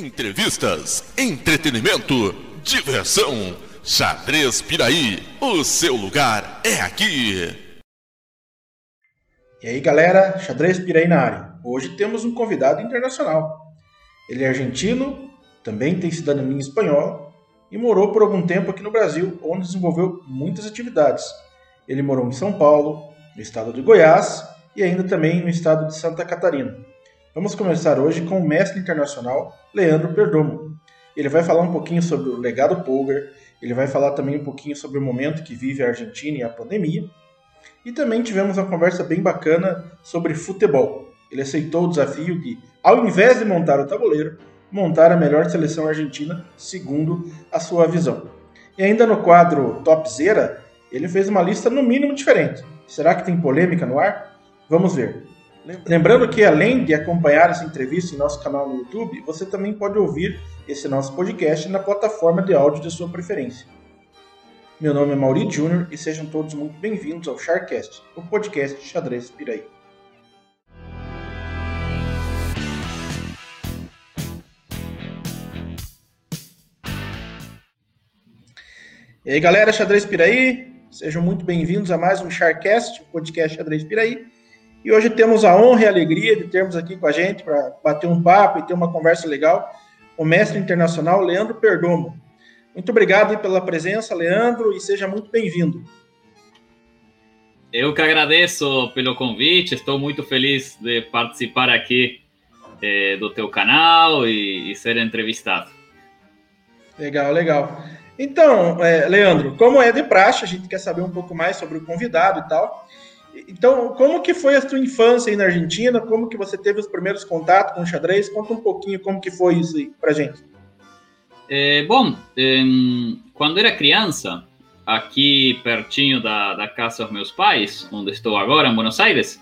Entrevistas, entretenimento, diversão. Xadrez Piraí, o seu lugar é aqui. E aí galera, Xadrez Piraí na área. Hoje temos um convidado internacional. Ele é argentino, também tem cidadania espanhola e morou por algum tempo aqui no Brasil, onde desenvolveu muitas atividades. Ele morou em São Paulo, no estado de Goiás e ainda também no estado de Santa Catarina. Vamos começar hoje com o mestre internacional Leandro Perdomo. Ele vai falar um pouquinho sobre o legado Polgar, ele vai falar também um pouquinho sobre o momento que vive a Argentina e a pandemia. E também tivemos uma conversa bem bacana sobre futebol. Ele aceitou o desafio de, ao invés de montar o tabuleiro, montar a melhor seleção argentina segundo a sua visão. E ainda no quadro Top Zera, ele fez uma lista no mínimo diferente. Será que tem polêmica no ar? Vamos ver. Lembrando que além de acompanhar essa entrevista em nosso canal no YouTube, você também pode ouvir esse nosso podcast na plataforma de áudio de sua preferência. Meu nome é Mauri Júnior e sejam todos muito bem-vindos ao Charcast, o podcast de xadrez Piraí. E aí galera, Xadrez Piraí, sejam muito bem-vindos a mais um Charcast, o podcast Xadrez Piraí. E hoje temos a honra e a alegria de termos aqui com a gente para bater um papo e ter uma conversa legal o mestre internacional Leandro Perdomo. Muito obrigado pela presença, Leandro, e seja muito bem-vindo. Eu que agradeço pelo convite, estou muito feliz de participar aqui eh, do teu canal e, e, ser entrevistado. Legal, legal. Então, é, Leandro, como é de praxe, a gente quer saber um pouco mais sobre o convidado e tal. Então, como que foi a sua infância aí na Argentina? Como que você teve os primeiros contatos com o xadrez? Conta um pouquinho como que foi isso aí pra gente. É, bom, quando era criança, aqui pertinho da, da casa dos meus pais, onde estou agora, em Buenos Aires,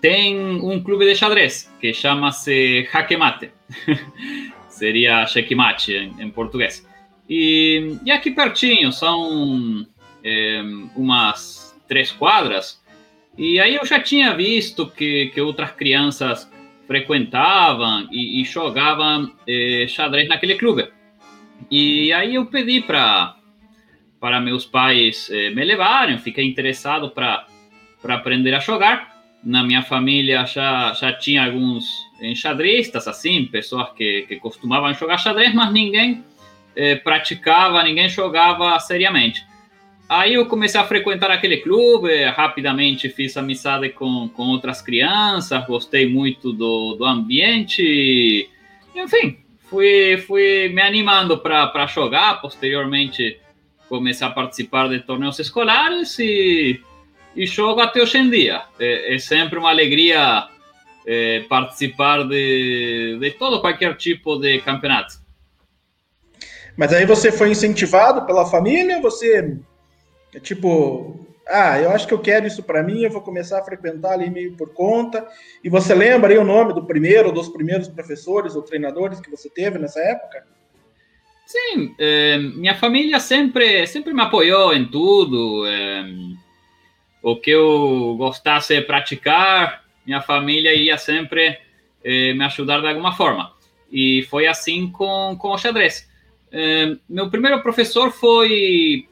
tem um clube de xadrez que chama-se Jaque Mate. Seria checkmate em, em português. E, e, aqui pertinho, são é, umas três quadras, e aí eu já tinha visto que, que outras crianças frequentavam e, e jogavam eh, xadrez naquele clube. E aí eu pedi para para meus pais eh, me levarem, fiquei interessado para para aprender a jogar. Na minha família já já tinha alguns enxadristas assim, pessoas que, que costumavam jogar xadrez, mas ninguém eh, praticava, ninguém jogava seriamente. Aí eu comecei a frequentar aquele clube, rapidamente fiz amizade com, com outras crianças, gostei muito do, do ambiente, enfim, fui, fui me animando para jogar. Posteriormente, comecei a participar de torneios escolares e, e jogo até hoje em dia. É, é sempre uma alegria é, participar de, de todo, qualquer tipo de campeonato. Mas aí você foi incentivado pela família? Você é tipo, ah, eu acho que eu quero isso para mim, eu vou começar a frequentar ali meio por conta. E você lembra aí o nome do primeiro, dos primeiros professores ou treinadores que você teve nessa época? Sim, é, minha família sempre, sempre me apoiou em tudo. É, o que eu gostasse de praticar, minha família ia sempre é, me ajudar de alguma forma. E foi assim com, com o xadrez. Meu primeiro professor foi eh,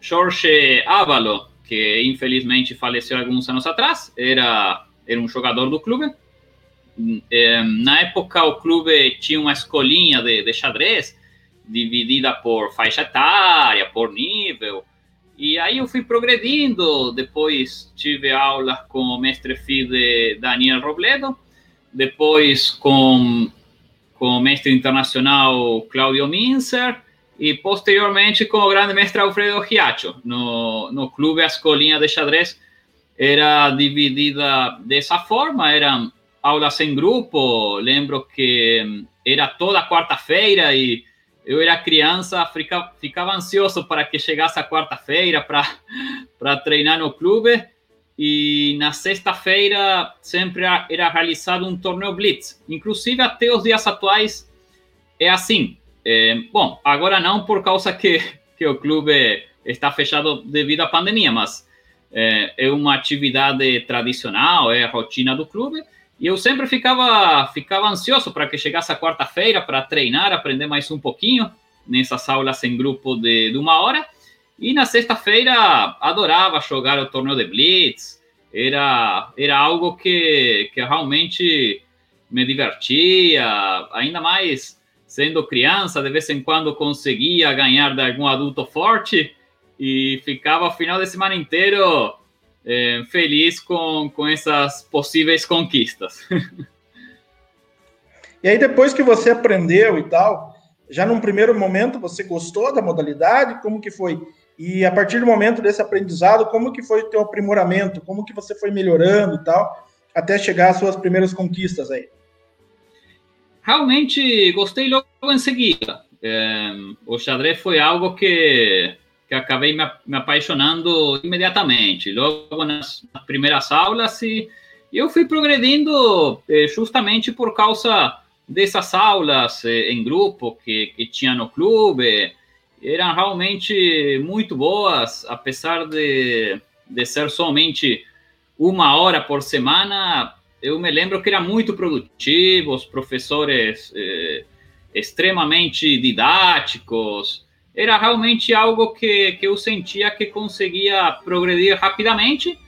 Jorge Ávalo, que infelizmente faleceu alguns anos atrás, era, era um jogador do clube. Na época, o clube tinha uma escolinha de, de xadrez, dividida por faixa etária, por nível. E aí eu fui progredindo, depois tive aulas com o mestre FIDE Daniel Robledo, depois com, com o mestre internacional Claudio Minzer, e posteriormente com o grande mestre Alfredo Giacho. No, no clube, a escolinha de xadrez era dividida dessa forma, eram aulas em grupo, lembro que hum, era toda quarta-feira e eu era criança, ficava, ficava ansioso para que chegasse a quarta-feira para treinar no clube. E na sexta-feira sempre era realizado um torneio Blitz. Inclusive, até os dias atuais é assim. É, bom, agora não por causa que, que o clube está fechado devido à pandemia, mas é, é uma atividade tradicional, é a rotina do clube. E eu sempre ficava, ficava ansioso para que chegasse a quarta-feira para treinar, aprender mais um pouquinho nessas aulas em grupo de, de uma hora. E na sexta-feira adorava jogar o torneio de Blitz. Era, era algo que, que realmente me divertia, ainda mais sendo criança, de vez em quando conseguia ganhar de algum adulto forte e ficava o final de semana inteiro é, feliz com, com essas possíveis conquistas. e aí, depois que você aprendeu e tal, já num primeiro momento você gostou da modalidade? Como que foi? E a partir do momento desse aprendizado, como que foi o teu aprimoramento? Como que você foi melhorando e tal, até chegar às suas primeiras conquistas aí? Realmente gostei logo em seguida. É, o xadrez foi algo que que acabei me, me apaixonando imediatamente, logo nas, nas primeiras aulas, e eu fui progredindo eh, justamente por causa dessas aulas eh, em grupo que, que tinha no clube, eram realmente muito boas, apesar de, de ser somente uma hora por semana, eu me lembro que era muito produtivo, os professores eh, extremamente didáticos, era realmente algo que, que eu sentia que conseguia progredir rapidamente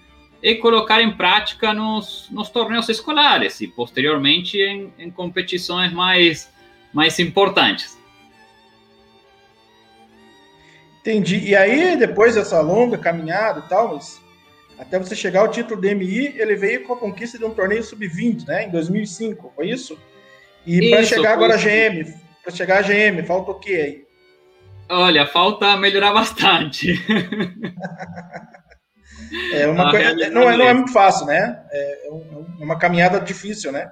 e colocar em prática nos, nos torneios escolares e posteriormente em, em competições mais, mais importantes. Entendi. E aí, depois dessa longa caminhada e tal, mas até você chegar ao título DMI, ele veio com a conquista de um torneio sub-20, né, em 2005, foi isso? E para chegar agora a GM, para chegar a GM, falta o quê aí? Olha, falta melhorar bastante. É uma coisa, não, é, não é muito fácil, né? É, é, é uma caminhada difícil, né?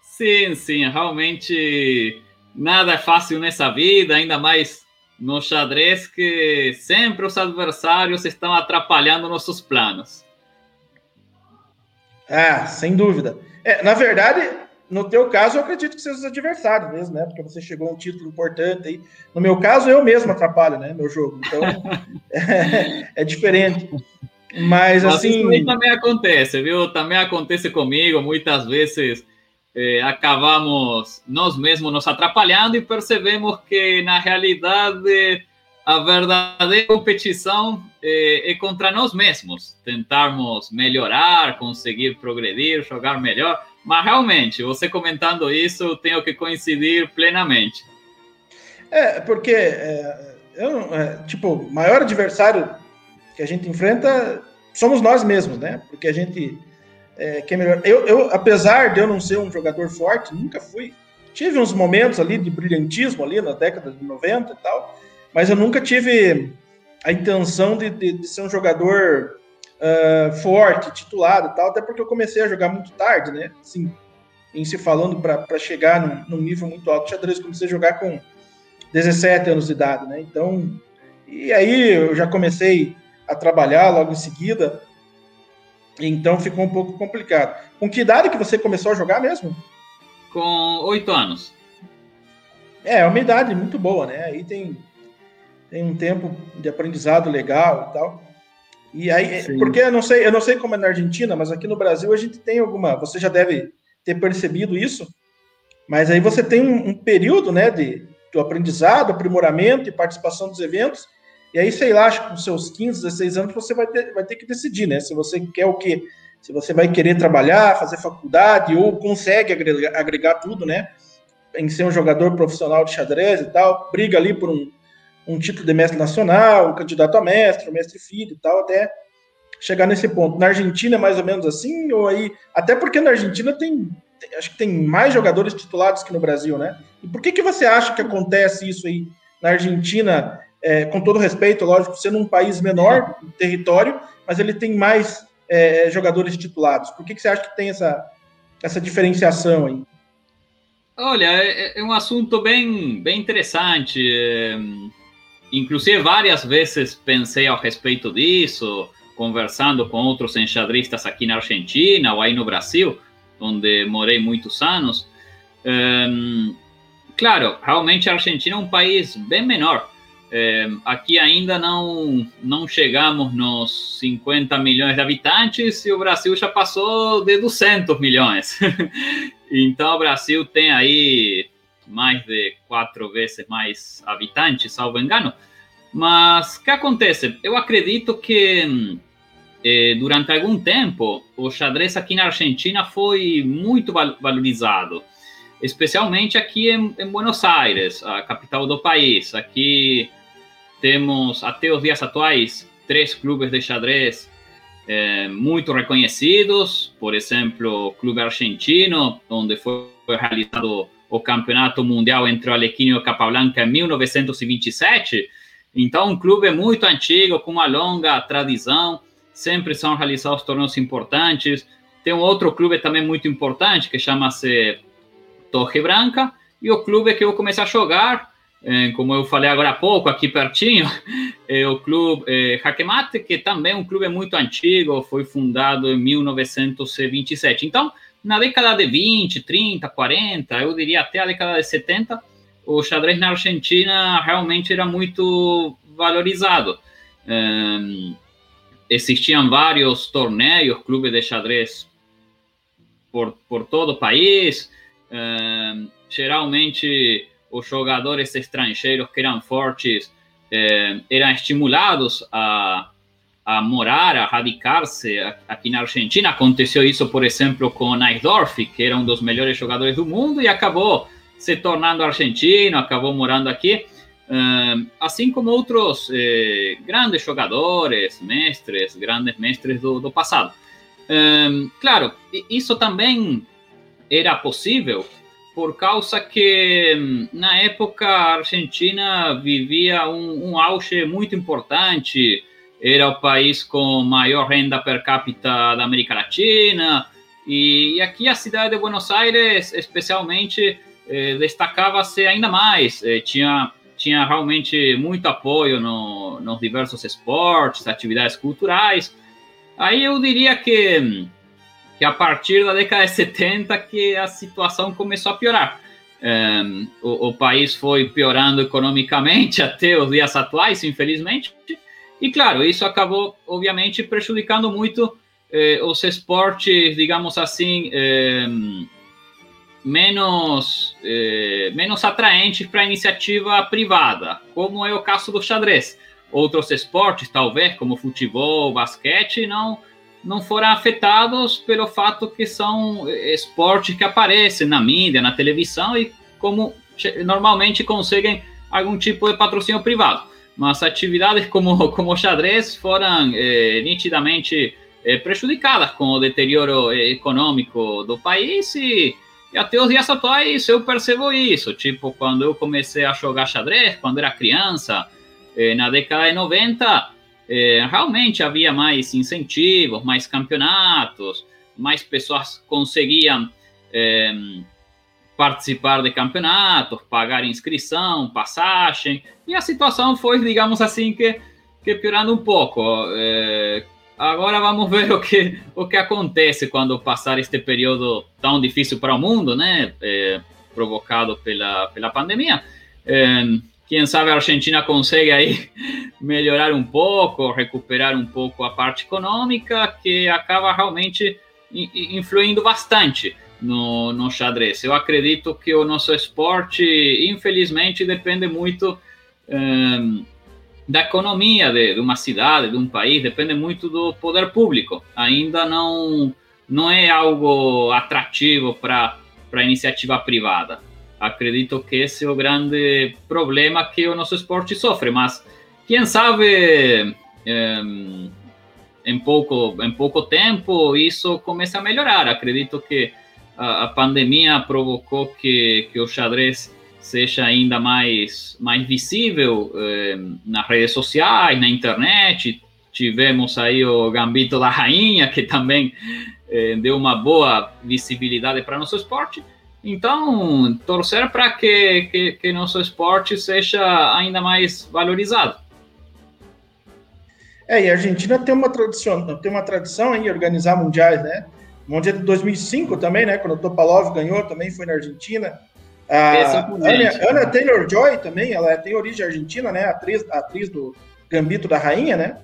Sim, sim, realmente nada é fácil nessa vida, ainda mais no xadrez que sempre os adversários estão atrapalhando nossos planos. Ah, sem dúvida. É, na verdade, no teu caso, eu acredito que seja os adversários mesmo, né? Porque você chegou a um título importante aí. No meu caso, eu mesmo atrapalho, né? Meu jogo. Então, é, é, diferente. Mas, Mas assim. Isso também acontece, viu? Também acontece comigo. Muitas vezes eh, acabamos nós mesmos nos atrapalhando e percebemos que, na realidade, a verdadeira competição é, é contra nós mesmos. Tentarmos melhorar, conseguir progredir, jogar melhor mas realmente, você comentando isso, eu tenho que coincidir plenamente. É, porque, é, eu, é, tipo, o maior adversário que a gente enfrenta somos nós mesmos, né? Porque a gente é, quer melhor. Eu, eu, apesar de eu não ser um jogador forte, nunca fui. Tive uns momentos ali de brilhantismo ali na década de 90 e tal, mas eu nunca tive a intenção de, de, de ser um jogador uh, forte, titulado e tal, até porque eu comecei a jogar muito tarde, né? Assim, em se falando para chegar num, num, nível muito alto de xadrez, comecei a jogar com 17 anos de idade, né? Então, e aí eu já comecei a trabalhar logo em seguida, então ficou um pouco complicado. Com que idade que você começou a jogar mesmo? Com oito anos. É, é uma idade muito boa, né? Aí tem, tem um tempo de aprendizado legal e tal. E aí, Sim. porque eu não sei, eu não sei como é na Argentina, mas aqui no Brasil a gente tem alguma, você já deve ter percebido isso, mas aí você tem um, um período, né, de, de aprendizado, aprimoramento e participação dos eventos, e aí, sei lá, acho que com seus 15, 16 anos você vai ter, vai ter que decidir, né, se você quer o quê? Se você vai querer trabalhar, fazer faculdade, ou consegue agregar, agregar tudo, né, em ser um jogador profissional de xadrez e tal, briga ali por um, um título de mestre nacional, um candidato a mestre, um mestre filho e tal, até chegar nesse ponto. Na Argentina é mais ou menos assim, ou aí. Até porque na Argentina tem. Acho que tem mais jogadores titulados que no Brasil, né? E por que, que você acha que acontece isso aí na Argentina, é, com todo respeito, lógico, sendo um país menor, território, mas ele tem mais é, jogadores titulados? Por que, que você acha que tem essa, essa diferenciação aí? Olha, é, é um assunto bem, bem interessante. É inclusive várias vezes pensei a respeito disso, conversando com outros enxadristas aqui na Argentina ou aí no Brasil, onde morei muitos anos. Um, claro, realmente a Argentina é um país bem menor. É, aqui ainda não, não chegamos nos 50 milhões de habitantes e o Brasil já passou de 200 milhões. então, o Brasil tem aí mais de quatro vezes mais habitantes, salvo engano. Mas o que acontece? Eu acredito que eh, durante algum tempo o xadrez aqui na Argentina foi muito valorizado, especialmente aqui em, em Buenos Aires, a capital do país. Aqui temos, até os dias atuais, três clubes de xadrez eh, muito reconhecidos, por exemplo, o Clube Argentino, onde foi realizado o Campeonato Mundial entre o Alequino e o Capablanca em 1927. Então, um clube muito antigo, com uma longa tradição, sempre são realizados torneios importantes. Tem um outro clube também muito importante, que chama-se Torre Branca, e o clube que eu comecei a jogar é, como eu falei agora há pouco, aqui pertinho, é o clube é, que também é um clube muito antigo, foi fundado em 1927. Então, na década de 20, 30, 40, eu diria até a década de 70, o xadrez na Argentina realmente era muito valorizado. Um, existiam vários torneios, clubes de xadrez por, por todo o país. Um, geralmente os jogadores estrangeiros que eram fortes eh, eram estimulados a, a morar, a radicar-se aqui na Argentina. Aconteceu isso, por exemplo, com Neisdorf, que era um dos melhores jogadores do mundo e acabou se tornando argentino, acabou morando aqui. Uh, assim como outros eh, grandes jogadores, mestres, grandes mestres do, do passado. Uh, claro, isso também era possível por causa que hum, na época a Argentina vivia um, um, auge muito importante, era o país com maior renda per capita da América Latina, e, e aqui a cidade de Buenos Aires, especialmente, eh, destacava-se ainda mais, eh, tinha, tinha realmente muito apoio no, nos diversos esportes, atividades culturais. Aí eu diria que hum, que a partir da década de 70 que a situação começou a piorar. Um, o, o, país foi piorando economicamente até os dias atuais, infelizmente, e claro, isso acabou, obviamente, prejudicando muito eh, os esportes, digamos assim, eh, menos, eh, menos atraentes para a iniciativa privada, como é o caso do xadrez. Outros esportes, talvez, como futebol, basquete, não não foram afetados pelo fato que são esportes que aparecem na mídia, na televisão e como normalmente conseguem algum tipo de patrocínio privado. Mas atividades como como xadrez foram eh, nitidamente eh, prejudicadas com o deterioro econômico do país e, e até os dias atuais eu percebo isso. Tipo, quando eu comecei a jogar xadrez, quando era criança, eh, na década de 90, é, realmente havia mais incentivos, mais campeonatos, mais pessoas conseguiam é, participar de campeonatos, pagar inscrição, passagem, e a situação foi, digamos assim, que, que piorando um pouco. É, agora vamos ver o que, o que acontece quando passar este período tão difícil para o mundo, né, é, provocado pela, pela pandemia. Quem sabe a Argentina consegue aí melhorar um pouco, recuperar um pouco a parte econômica, que acaba realmente influindo bastante no, no xadrez. Eu acredito que o nosso esporte, infelizmente, depende muito um, da economia de, de, uma cidade, de um país, depende muito do poder público. Ainda não, não é algo atrativo para a iniciativa privada acredito que esse é o grande problema que o nosso esporte sofre, mas quem sabe em, em pouco, em pouco tempo isso começa a melhorar. Acredito que a, a pandemia provocou que, que o xadrez seja ainda mais, mais visível eh, nas redes sociais, na internet. Tivemos aí o Gambito da Rainha, que também eh, deu uma boa visibilidade para nosso esporte. Então, torcer para que, que, que, nosso esporte seja ainda mais valorizado. É, e a Argentina tem uma tradição, tem uma tradição em organizar mundiais, né? O Mundial de 2005 também, né? Quando o Topalov ganhou, também foi na Argentina. A Ana, Ana Taylor-Joy também, ela tem origem argentina, né? Atriz, atriz do Gambito da Rainha, né?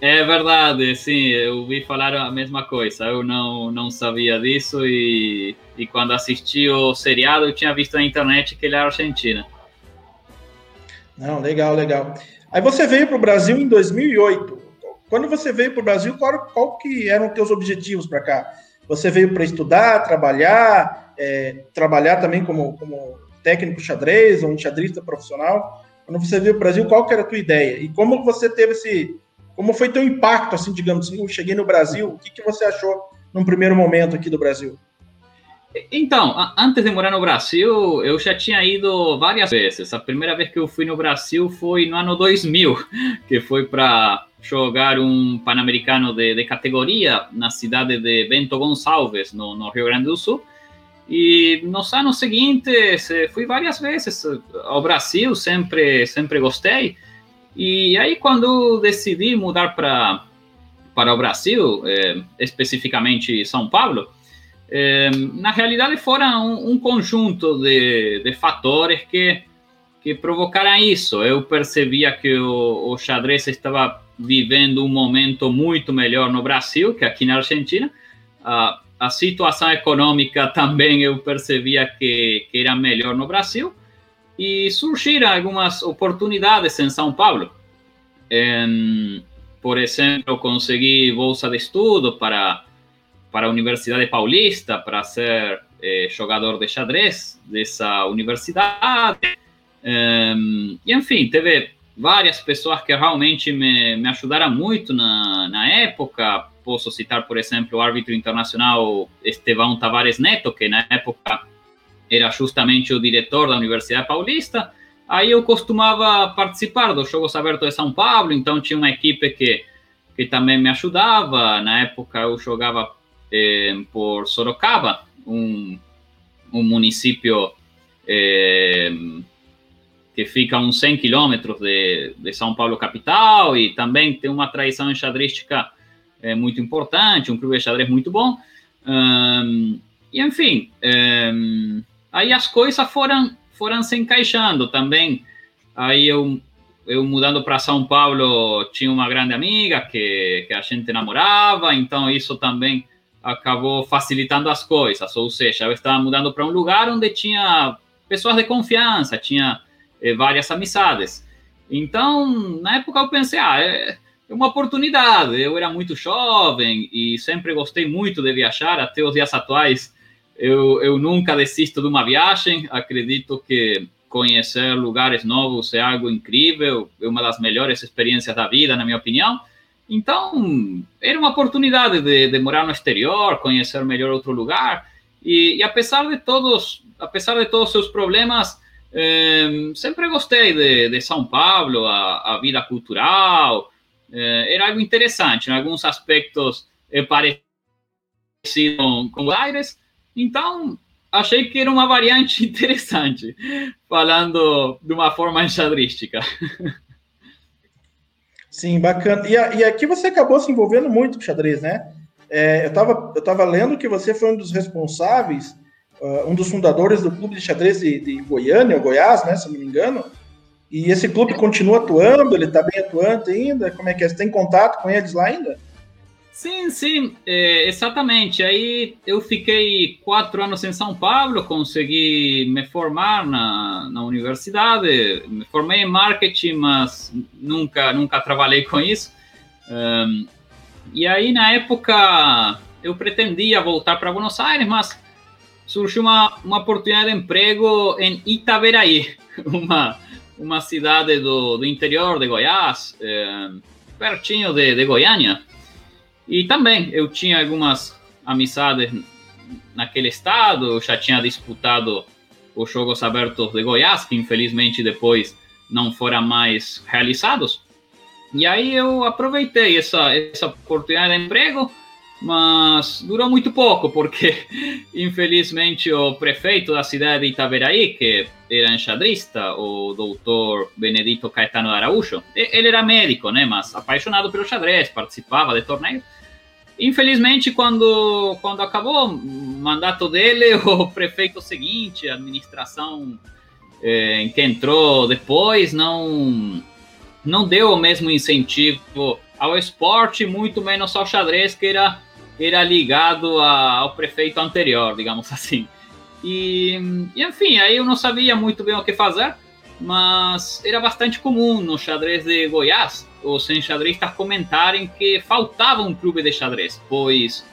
É verdade, sim, eu ouvi falar a mesma coisa. Eu não, não sabia disso e, e quando assisti o seriado eu tinha visto na internet que ele era argentina. Não, legal, legal. Aí você veio para o Brasil em 2008. Quando você veio para o Brasil, qual, qual que eram os teus objetivos para cá? Você veio para estudar, trabalhar, é, trabalhar também como, como técnico xadrez ou um xadrista profissional? Quando você veio para o Brasil, qual que era a tua ideia? E como você teve esse... Como foi teu impacto, assim, digamos assim, eu cheguei no Brasil, o que, que você achou num primeiro momento aqui do Brasil? Então, antes de morar no Brasil, eu já tinha ido várias vezes. A primeira vez que eu fui no Brasil foi no ano 2000, que foi para jogar um Pan-Americano de, de, categoria na cidade de Bento Gonçalves, no, no, Rio Grande do Sul. E nos anos seguintes, eh, fui várias vezes ao Brasil, sempre, sempre gostei. E aí, quando decidi mudar para para o Brasil, eh, especificamente São Paulo, eh, na realidade foram um, um conjunto de, de fatores que, que provocaram isso. Eu percebia que o, o xadrez estava vivendo um momento muito melhor no Brasil que aqui na Argentina. A, a situação econômica também eu percebia que, que era melhor no Brasil e surgiram algumas oportunidades em São Paulo. por exemplo, consegui bolsa de estudo para para a Universidade Paulista para ser eh, jogador de xadrez dessa universidade. E, enfim, teve várias pessoas que realmente me, me ajudaram muito na, na época. Posso citar, por exemplo, o árbitro internacional Estevão Tavares Neto, que na época era justamente o diretor da Universidade Paulista. Aí eu costumava participar dos Jogos Abertos de São Paulo, então tinha uma equipe que, que também me ajudava. Na época eu jogava eh, por Sorocaba, um, um município eh, que fica a uns 100 quilômetros de, de São Paulo capital e também tem uma tradição enxadrística eh, muito importante, um clube de xadrez muito bom. Um, e, enfim, um, aí as coisas foram, foram se encaixando também. Aí eu, eu mudando para São Paulo, tinha uma grande amiga que, que a gente namorava, então isso também acabou facilitando as coisas, ou seja, eu estava mudando para um lugar onde tinha pessoas de confiança, tinha eh, várias amizades. Então, na época eu pensei, ah, é, é uma oportunidade. Eu era muito jovem e sempre gostei muito de viajar, até os dias atuais. Eu, eu nunca desisto de uma viagem. Acredito que conhecer lugares novos é algo incrível, é uma das melhores experiências da vida, na minha opinião. Então, era uma oportunidade de, de morar no exterior, conhecer melhor outro lugar. E, e, apesar de todos, apesar de todos os seus problemas, eh, sempre gostei de, de, São Paulo, a, a vida cultural. Eh, era algo interessante, em alguns aspectos é parecido com, com Aires. Então, achei que era uma variante interessante, falando de uma forma enxadrística. Sim, bacana. E, e aqui você acabou se envolvendo muito com xadrez, né? É, eu estava eu tava lendo que você foi um dos responsáveis, uh, um dos fundadores do clube de xadrez de, de Goiânia, Goiás, né? Se não me engano. E esse clube continua atuando, ele está bem atuante ainda? Como é que é? Você tem contato com eles lá ainda? Sim, sim, é, exatamente. Aí eu fiquei quatro anos em São Paulo, consegui me formar na, na universidade, me formei em marketing, mas nunca, nunca trabalhei com isso. Um, e aí, na época, eu pretendia voltar para Buenos Aires, mas surgiu uma, uma oportunidade de emprego em Itaberaí, uma, uma cidade do, do interior de Goiás, é, pertinho de, de Goiânia. E também eu tinha algumas amizades naquele estado, eu já tinha disputado os Jogos Abertos de Goiás, que infelizmente depois não foram mais realizados. E aí eu aproveitei essa, essa oportunidade de emprego, mas durou muito pouco, porque infelizmente o prefeito da cidade de Itaberaí, que era enxadrista, o doutor Benedito Caetano Araújo, ele era médico, né, mas apaixonado pelo xadrez, participava de torneios, Infelizmente, quando, quando acabou o mandato dele, o prefeito seguinte, a administração é, que entrou depois, não, não deu o mesmo incentivo ao esporte, muito menos ao xadrez, que era, era ligado a, ao prefeito anterior, digamos assim. E, e, enfim, aí eu não sabia muito bem o que fazer, mas era bastante comum no xadrez de Goiás os enxadristas comentarem que faltava um clube de xadrez, pois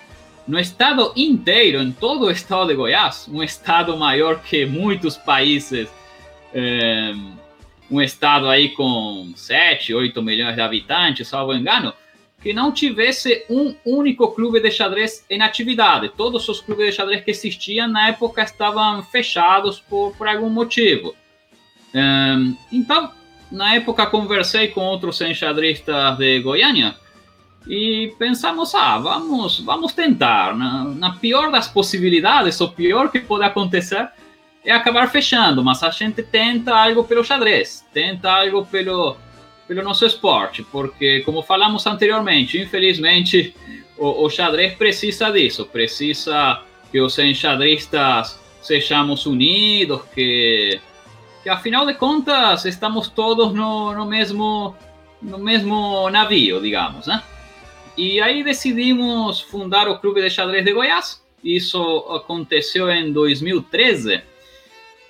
no estado inteiro, em todo o estado de Goiás, um estado maior que muitos países, é, um estado aí com 7, 8 milhões de habitantes, salvo engano, que não tivesse um único clube de xadrez em atividade. Todos os clubes de xadrez que existiam na época estavam fechados por, por algum motivo. É, então, na época conversei com outros enxadristas de Goiânia e pensamos, ah, vamos, vamos tentar. Na, na, pior das possibilidades, o pior que pode acontecer é acabar fechando, mas a gente tenta algo pelo xadrez, tenta algo pelo, pelo nosso esporte, porque, como falamos anteriormente, infelizmente o, o xadrez precisa disso, precisa que os enxadristas sejamos unidos, que que afinal de contas estamos todos no, no mesmo no mesmo navio, digamos, né? E aí decidimos fundar o Clube de Xadrez de Goiás. Isso aconteceu em 2013.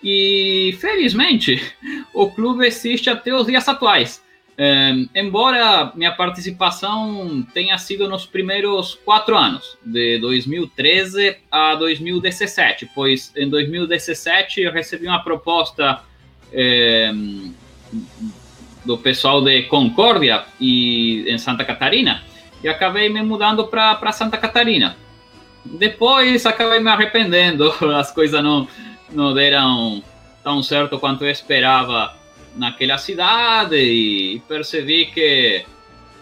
E felizmente o clube existe até os dias atuais. Um, embora minha participação tenha sido nos primeiros quatro anos, de 2013 a 2017, pois em 2017 eu recebi uma proposta é, do pessoal de Concórdia e em Santa Catarina e acabei me mudando para Santa Catarina. Depois acabei me arrependendo, as coisas não, não deram tão certo quanto eu esperava naquela cidade e percebi que,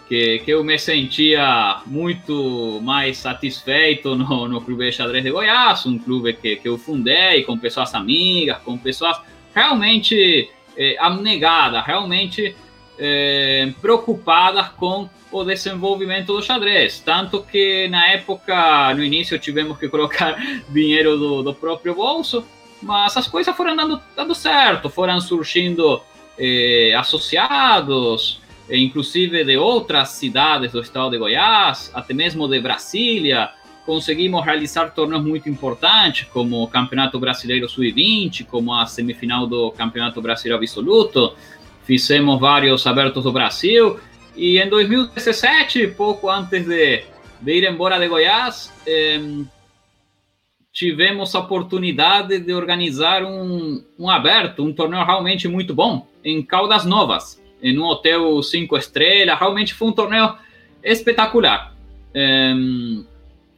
que, que eu me sentia muito mais satisfeito no, no Clube Xadrez de Goiás, um clube que, que eu fundei com pessoas amigas, com pessoas realmente é, abnegada, realmente é, preocupada com o desenvolvimento do xadrez. Tanto que na época, no início, tivemos que colocar dinheiro do, do próprio bolso, mas as coisas foram dando, dando certo, foram surgindo é, associados, inclusive de outras cidades do estado de Goiás, até mesmo de Brasília, conseguimos realizar torneios muito importantes, como o Campeonato Brasileiro Sub-20, como a semifinal do Campeonato Brasileiro Absoluto. Fizemos vários abertos do Brasil. E em 2017, pouco antes de, de ir embora de Goiás, eh, tivemos a oportunidade de organizar um, um aberto, um torneio realmente muito bom, em Caldas Novas, em um hotel cinco estrelas. Realmente foi um torneio espetacular. Eh,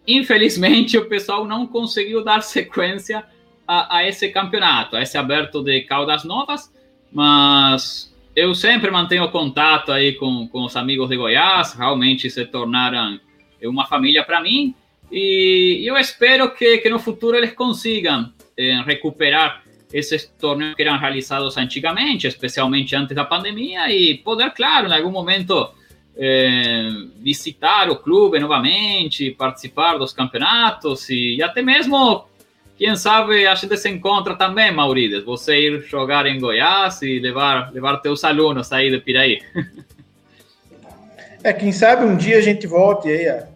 Infelizmente, o pessoal não conseguiu dar sequência a, a, esse campeonato, a esse aberto de Caldas Novas, mas eu sempre mantenho contato aí com, com os amigos de Goiás, realmente se tornaram uma família para mim, e eu espero que, que no futuro eles consigam eh, recuperar esses torneios que eram realizados antigamente, especialmente antes da pandemia, e poder, claro, em algum momento é, visitar o clube novamente, participar dos campeonatos e, e, até mesmo, quem sabe, a gente se encontra também, Maurides, você ir jogar em Goiás e levar, levar teus alunos aí de Piraí. É, quem sabe um dia a gente volte aí a,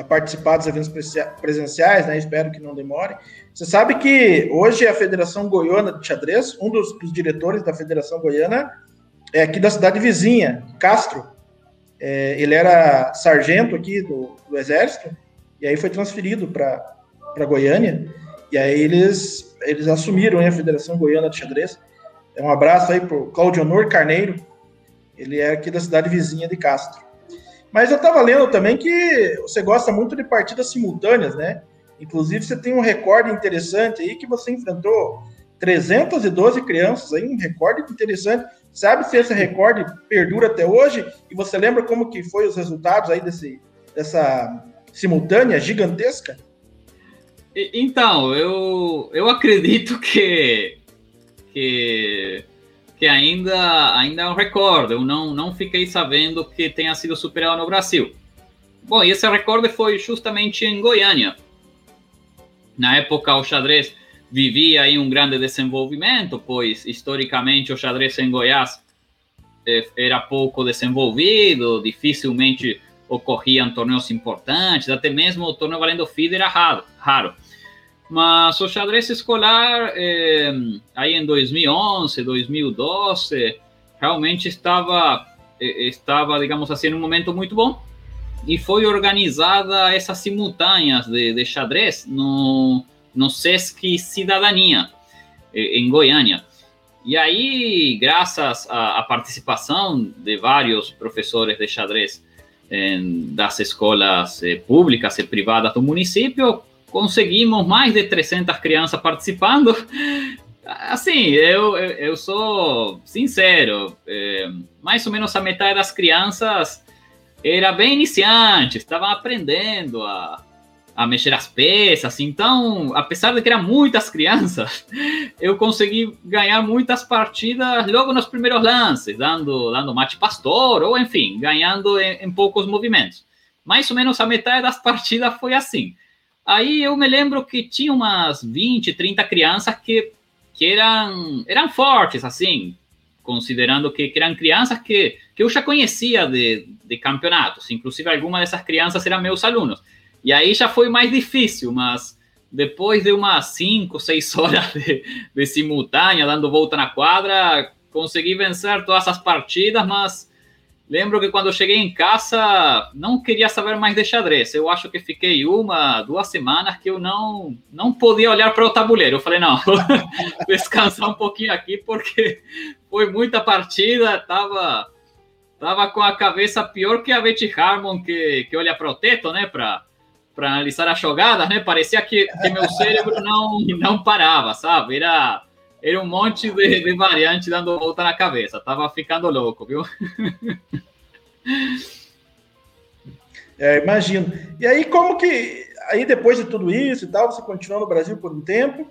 a participar dos eventos presenciais, né? Espero que não demore. Você sabe que hoje a Federação Goiana de Xadrez, um dos, dos diretores da Federação Goiana é aqui da cidade vizinha, Castro. É, ele era sargento aqui do, do, Exército, e aí foi transferido para Goiânia, e aí eles, eles assumiram a Federação Goiana de Xadrez. É um abraço aí para o Claudio Honor Carneiro, ele é aqui da cidade vizinha de Castro. Mas eu estava lendo também que você gosta muito de partidas simultâneas, né? Inclusive, você tem um recorde interessante aí que você enfrentou 312 crianças aí, um recorde interessante. Sabe se esse recorde perdura até hoje? E você lembra como que foi os resultados aí desse, dessa simultânea gigantesca? Então, eu, eu acredito que, que, que ainda, ainda é um recorde. Eu não, não fiquei sabendo que tenha sido superado no Brasil. bom, e esse recorde foi justamente em Goiânia. Na época, o xadrez vivia aí um grande desenvolvimento, pois historicamente o xadrez em Goiás eh, era pouco desenvolvido, dificilmente ocorriam torneios importantes, até mesmo o torneio valendo FIDE era raro. raro. Mas o xadrez escolar, eh, aí em 2011, 2012, realmente estava, eh, estava, digamos assim, em um momento muito bom. E foi organizada essas simultâneas de, de xadrez no, no SESC Cidadania, eh, em Goiânia. E aí, graças à, participação de vários professores de xadrez em, das escolas eh, públicas e privadas do município, conseguimos mais de 300 crianças participando. Assim, eu, eu sou sincero, é, mais ou menos a metade das crianças era bem iniciante, estavam aprendendo a, a mexer as peças. Então, apesar de que eram muitas crianças, eu consegui ganhar muitas partidas logo nos primeiros lances, dando, dando mate pastor, ou enfim, ganhando em, em poucos movimentos. Mais ou menos a metade das partidas foi assim. Aí eu me lembro que tinha umas 20, 30 crianças que, que eram, eram fortes, assim, considerando que, que eram crianças que, que eu já conhecia de, de campeonatos. Inclusive, algumas dessas crianças eram meus alunos. E aí já foi mais difícil, mas depois de umas 5, 6 horas de, de simultânea, dando volta na quadra, consegui vencer todas as partidas, mas Lembro que quando cheguei em casa, não queria saber mais de xadrez. Eu acho que fiquei uma, duas semanas que eu não, não podia olhar para o tabuleiro. Eu falei, não, vou descansar um pouquinho aqui, porque foi muita partida, tava, tava com a cabeça pior que a Betty Harmon, que, que olha para o teto, né, para para analisar as jogadas, né? Parecia que, que meu cérebro não, não parava, sabe? Era era um monte de, de variante dando volta na cabeça. Tava ficando louco, viu? É, imagino. E aí, como que. Aí, depois de tudo isso e tal, você continuou no Brasil por um tempo.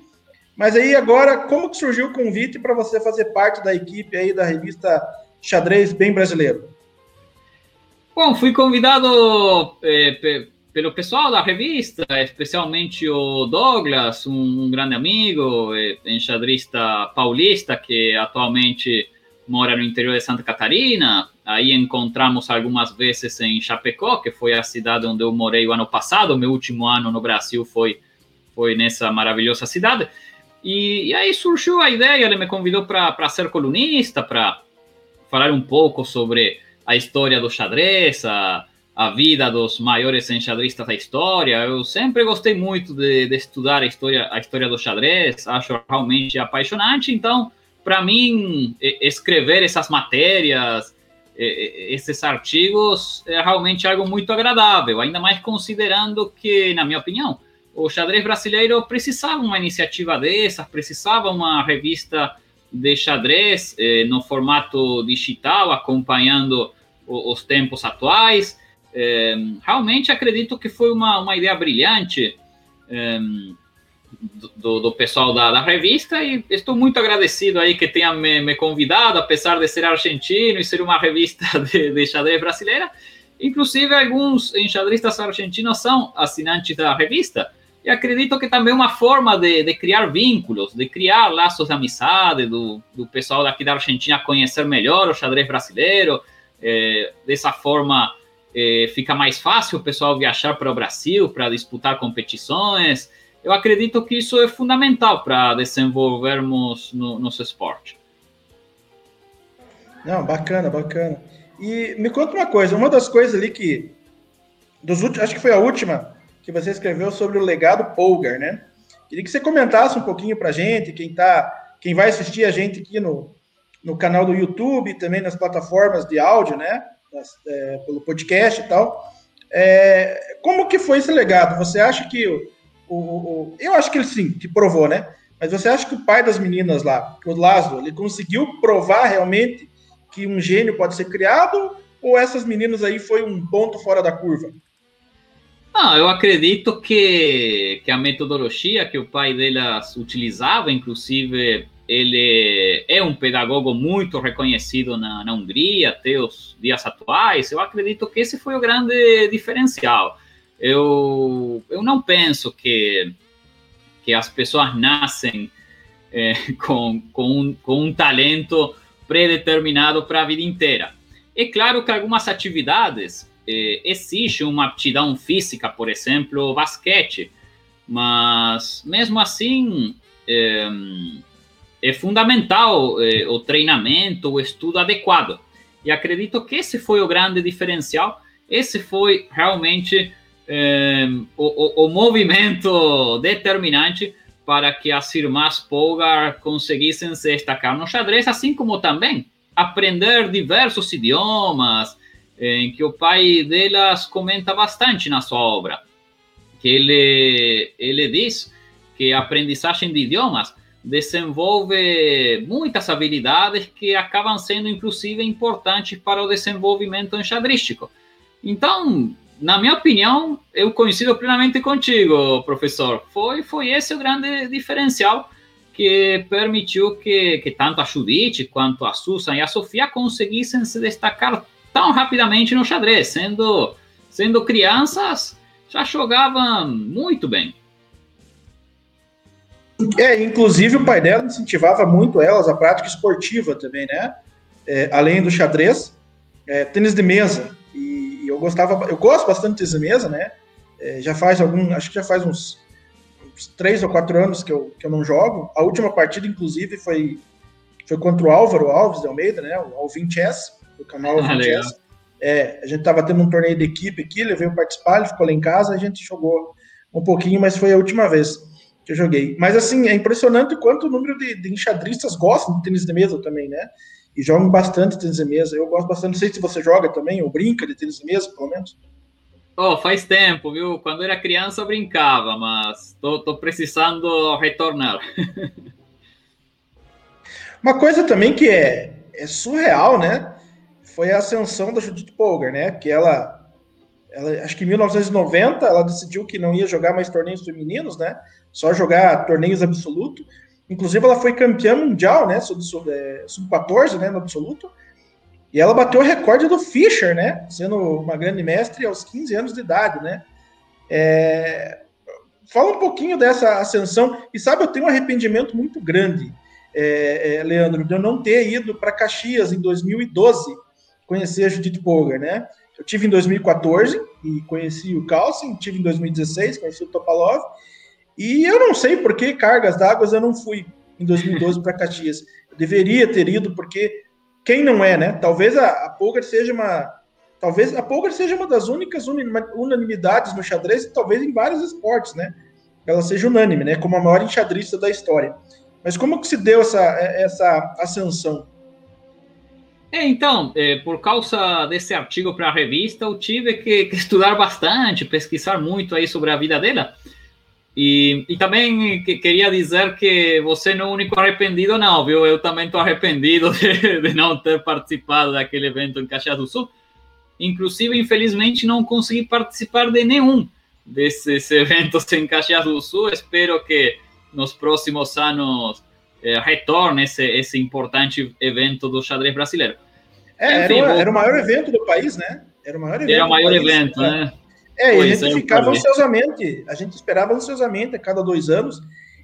Mas aí, agora, como que surgiu o convite para você fazer parte da equipe aí da revista Xadrez Bem Brasileiro? Bom, fui convidado é, pelo pessoal da revista, especialmente o Douglas, um, um grande amigo, enxadrista paulista que atualmente mora no interior de Santa Catarina. Aí encontramos algumas vezes em Chapecó, que foi a cidade onde eu morei o ano passado. Meu último ano no Brasil foi foi nessa maravilhosa cidade. E, e aí surgiu a ideia, ele me convidou para ser colunista, para falar um pouco sobre a história do xadrez, a, a vida dos maiores enxadristas da história. Eu sempre gostei muito de, de, estudar a história, a história do xadrez, acho realmente apaixonante. Então, para mim, escrever essas matérias, esses artigos, é realmente algo muito agradável, ainda mais considerando que, na minha opinião, o xadrez brasileiro precisava uma iniciativa dessas, precisava uma revista de xadrez eh, no formato digital, acompanhando os tempos atuais. É, realmente acredito que foi uma, uma ideia brilhante é, do, do, pessoal da, da, revista e estou muito agradecido aí que tenha me, me, convidado, apesar de ser argentino e ser uma revista de, de xadrez brasileira. Inclusive, alguns enxadristas argentinos são assinantes da revista. E acredito que também é uma forma de, de, criar vínculos, de criar laços de amizade, do, do pessoal daqui da Argentina conhecer melhor o xadrez brasileiro. É, dessa forma, é, fica mais fácil o pessoal viajar para o Brasil para disputar competições. Eu acredito que isso é fundamental para desenvolvermos no nosso esporte. Não, bacana, bacana. E me conta uma coisa, uma das coisas ali que dos últimos, acho que foi a última que você escreveu sobre o legado Polgar, né? Queria que você comentasse um pouquinho para gente, quem tá, quem vai assistir a gente aqui no, no canal do YouTube, também nas plataformas de áudio, né? É, pelo podcast e tal. É, como que foi esse legado? Você acha que o, o, o, eu acho que ele sim, que provou, né? Mas você acha que o pai das meninas lá, o Lázaro, ele conseguiu provar realmente que um gênio pode ser criado? Ou essas meninas aí foi um ponto fora da curva? Ah, eu acredito que, que a metodologia que o pai delas utilizava, inclusive ele é um pedagogo muito reconhecido na, na Hungria até os dias atuais. Eu acredito que esse foi o grande diferencial. Eu, eu não penso que, que as pessoas nascem é, com, com, um, com um talento predeterminado para a vida inteira. É claro que algumas atividades é, exigem uma aptidão física, por exemplo, basquete, mas mesmo assim é, é fundamental é, o treinamento, o estudo adequado. E acredito que esse foi o grande diferencial, esse foi realmente é, o, o, o, movimento determinante para que as irmãs Polgar conseguissem se destacar no xadrez, assim como também aprender diversos idiomas, em que o pai delas comenta bastante na sua obra, que ele, ele diz que a aprendizagem de idiomas desenvolve muitas habilidades que acabam sendo, inclusive, importantes para o desenvolvimento enxadrístico. Então, na minha opinião, eu coincido plenamente contigo, professor. Foi, foi esse o grande diferencial que permitiu que, que tanto a Judite quanto a Susan e a Sofia conseguissem se destacar tão rapidamente no xadrez, sendo, sendo crianças, já jogavam muito bem. É, inclusive o pai dela incentivava muito elas a prática esportiva também, né? É, além do xadrez, é, tênis de mesa. E, e, eu gostava, eu gosto bastante de tênis de mesa, né? É, já faz algum, acho que já faz uns, uns, três ou quatro anos que eu, que eu não jogo. A última partida, inclusive, foi, foi contra o Álvaro Alves de Almeida, né? O Alvin Chess, do canal Alvin ah, Chess. É, a gente tava tendo um torneio de equipe aqui, ele veio participar, ele ficou lá em casa, a gente jogou um pouquinho, mas foi a última vez que eu joguei. Mas assim, é impressionante o quanto o número de, de enxadristas gostam de tênis de mesa também, né? E jogam bastante tênis de mesa. Eu gosto bastante, não sei se você joga também, ou brinca de tênis de mesa, pelo menos. Oh, faz tempo, viu? Quando era criança eu brincava, mas tô, tô precisando retornar. Uma coisa também que é, é surreal, né? Foi a ascensão da Judith Polgar, né? Que ela ela, acho que em 1990 ela decidiu que não ia jogar mais torneios femininos, né? Só jogar torneios absoluto. Inclusive ela foi campeã mundial, né? Sub-14, né? No absoluto. E ela bateu o recorde do Fischer, né? Sendo uma grande mestre aos 15 anos de idade, né? É... Fala um pouquinho dessa ascensão. E sabe, eu tenho um arrependimento muito grande, é, é, Leandro, de eu não ter ido para Caxias em 2012 conhecer a Judith Polgar, né? Eu tive em 2014 e conheci o Carlsen, tive em 2016, conheci o Topalov, e eu não sei por que cargas d'água eu não fui em 2012 para Caxias. Eu deveria ter ido, porque quem não é, né? Talvez a, a Poker seja uma. Talvez a Poker seja uma das únicas unanimidades no xadrez, talvez em vários esportes, né? Ela seja unânime, né? Como a maior enxadrista da história. Mas como que se deu essa, essa ascensão? É, então, é, por causa desse artigo para a revista, eu tive que, que, estudar bastante, pesquisar muito aí sobre a vida dela. E, e também que, queria dizer que você não é o único arrependido, não, viu? Eu também estou arrependido de, de, não ter participado daquele evento em Caxias do Sul. Inclusive, infelizmente, não consegui participar de nenhum desses eventos em Caxias do Sul. Espero que nos próximos anos é, retorne esse, esse importante evento do xadrez brasileiro. É, Enfim, era, vou... era, o maior evento do país, né? Era o maior evento. Era o maior país, evento, né? né? É, a gente é, ficava ansiosamente, a gente esperava ansiosamente a cada dois anos.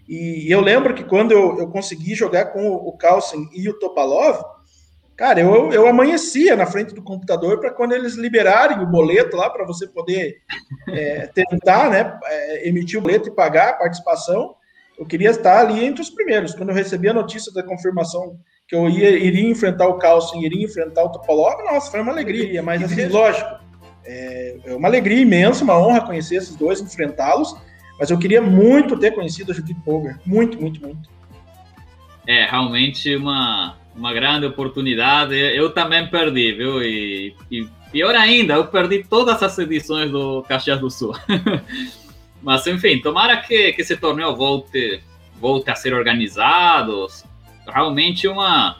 E eu lembro que quando eu, eu consegui jogar com o Carlsen e o Topalov, cara, eu, eu amanhecia na frente do computador para quando eles liberarem o boleto lá para você poder é, tentar, né, é, emitir o boleto e pagar a participação eu queria estar ali entre os primeiros. Quando eu recebi a notícia da confirmação que eu ia, iria enfrentar o Carlsen, iria enfrentar o Topolov, nossa, foi uma alegria. Mas, assim, lógico, é, é uma alegria imensa, uma honra conhecer esses dois, enfrentá-los. Mas eu queria muito ter conhecido a Judith Polgar. Muito, muito, muito. É, realmente uma, uma grande oportunidade. Eu também perdi, viu? E, e pior ainda, eu perdi todas as edições do Caxias do Sul. Mas, enfim, tomara que, que esse torneio volte, volte a ser organizado. Realmente uma,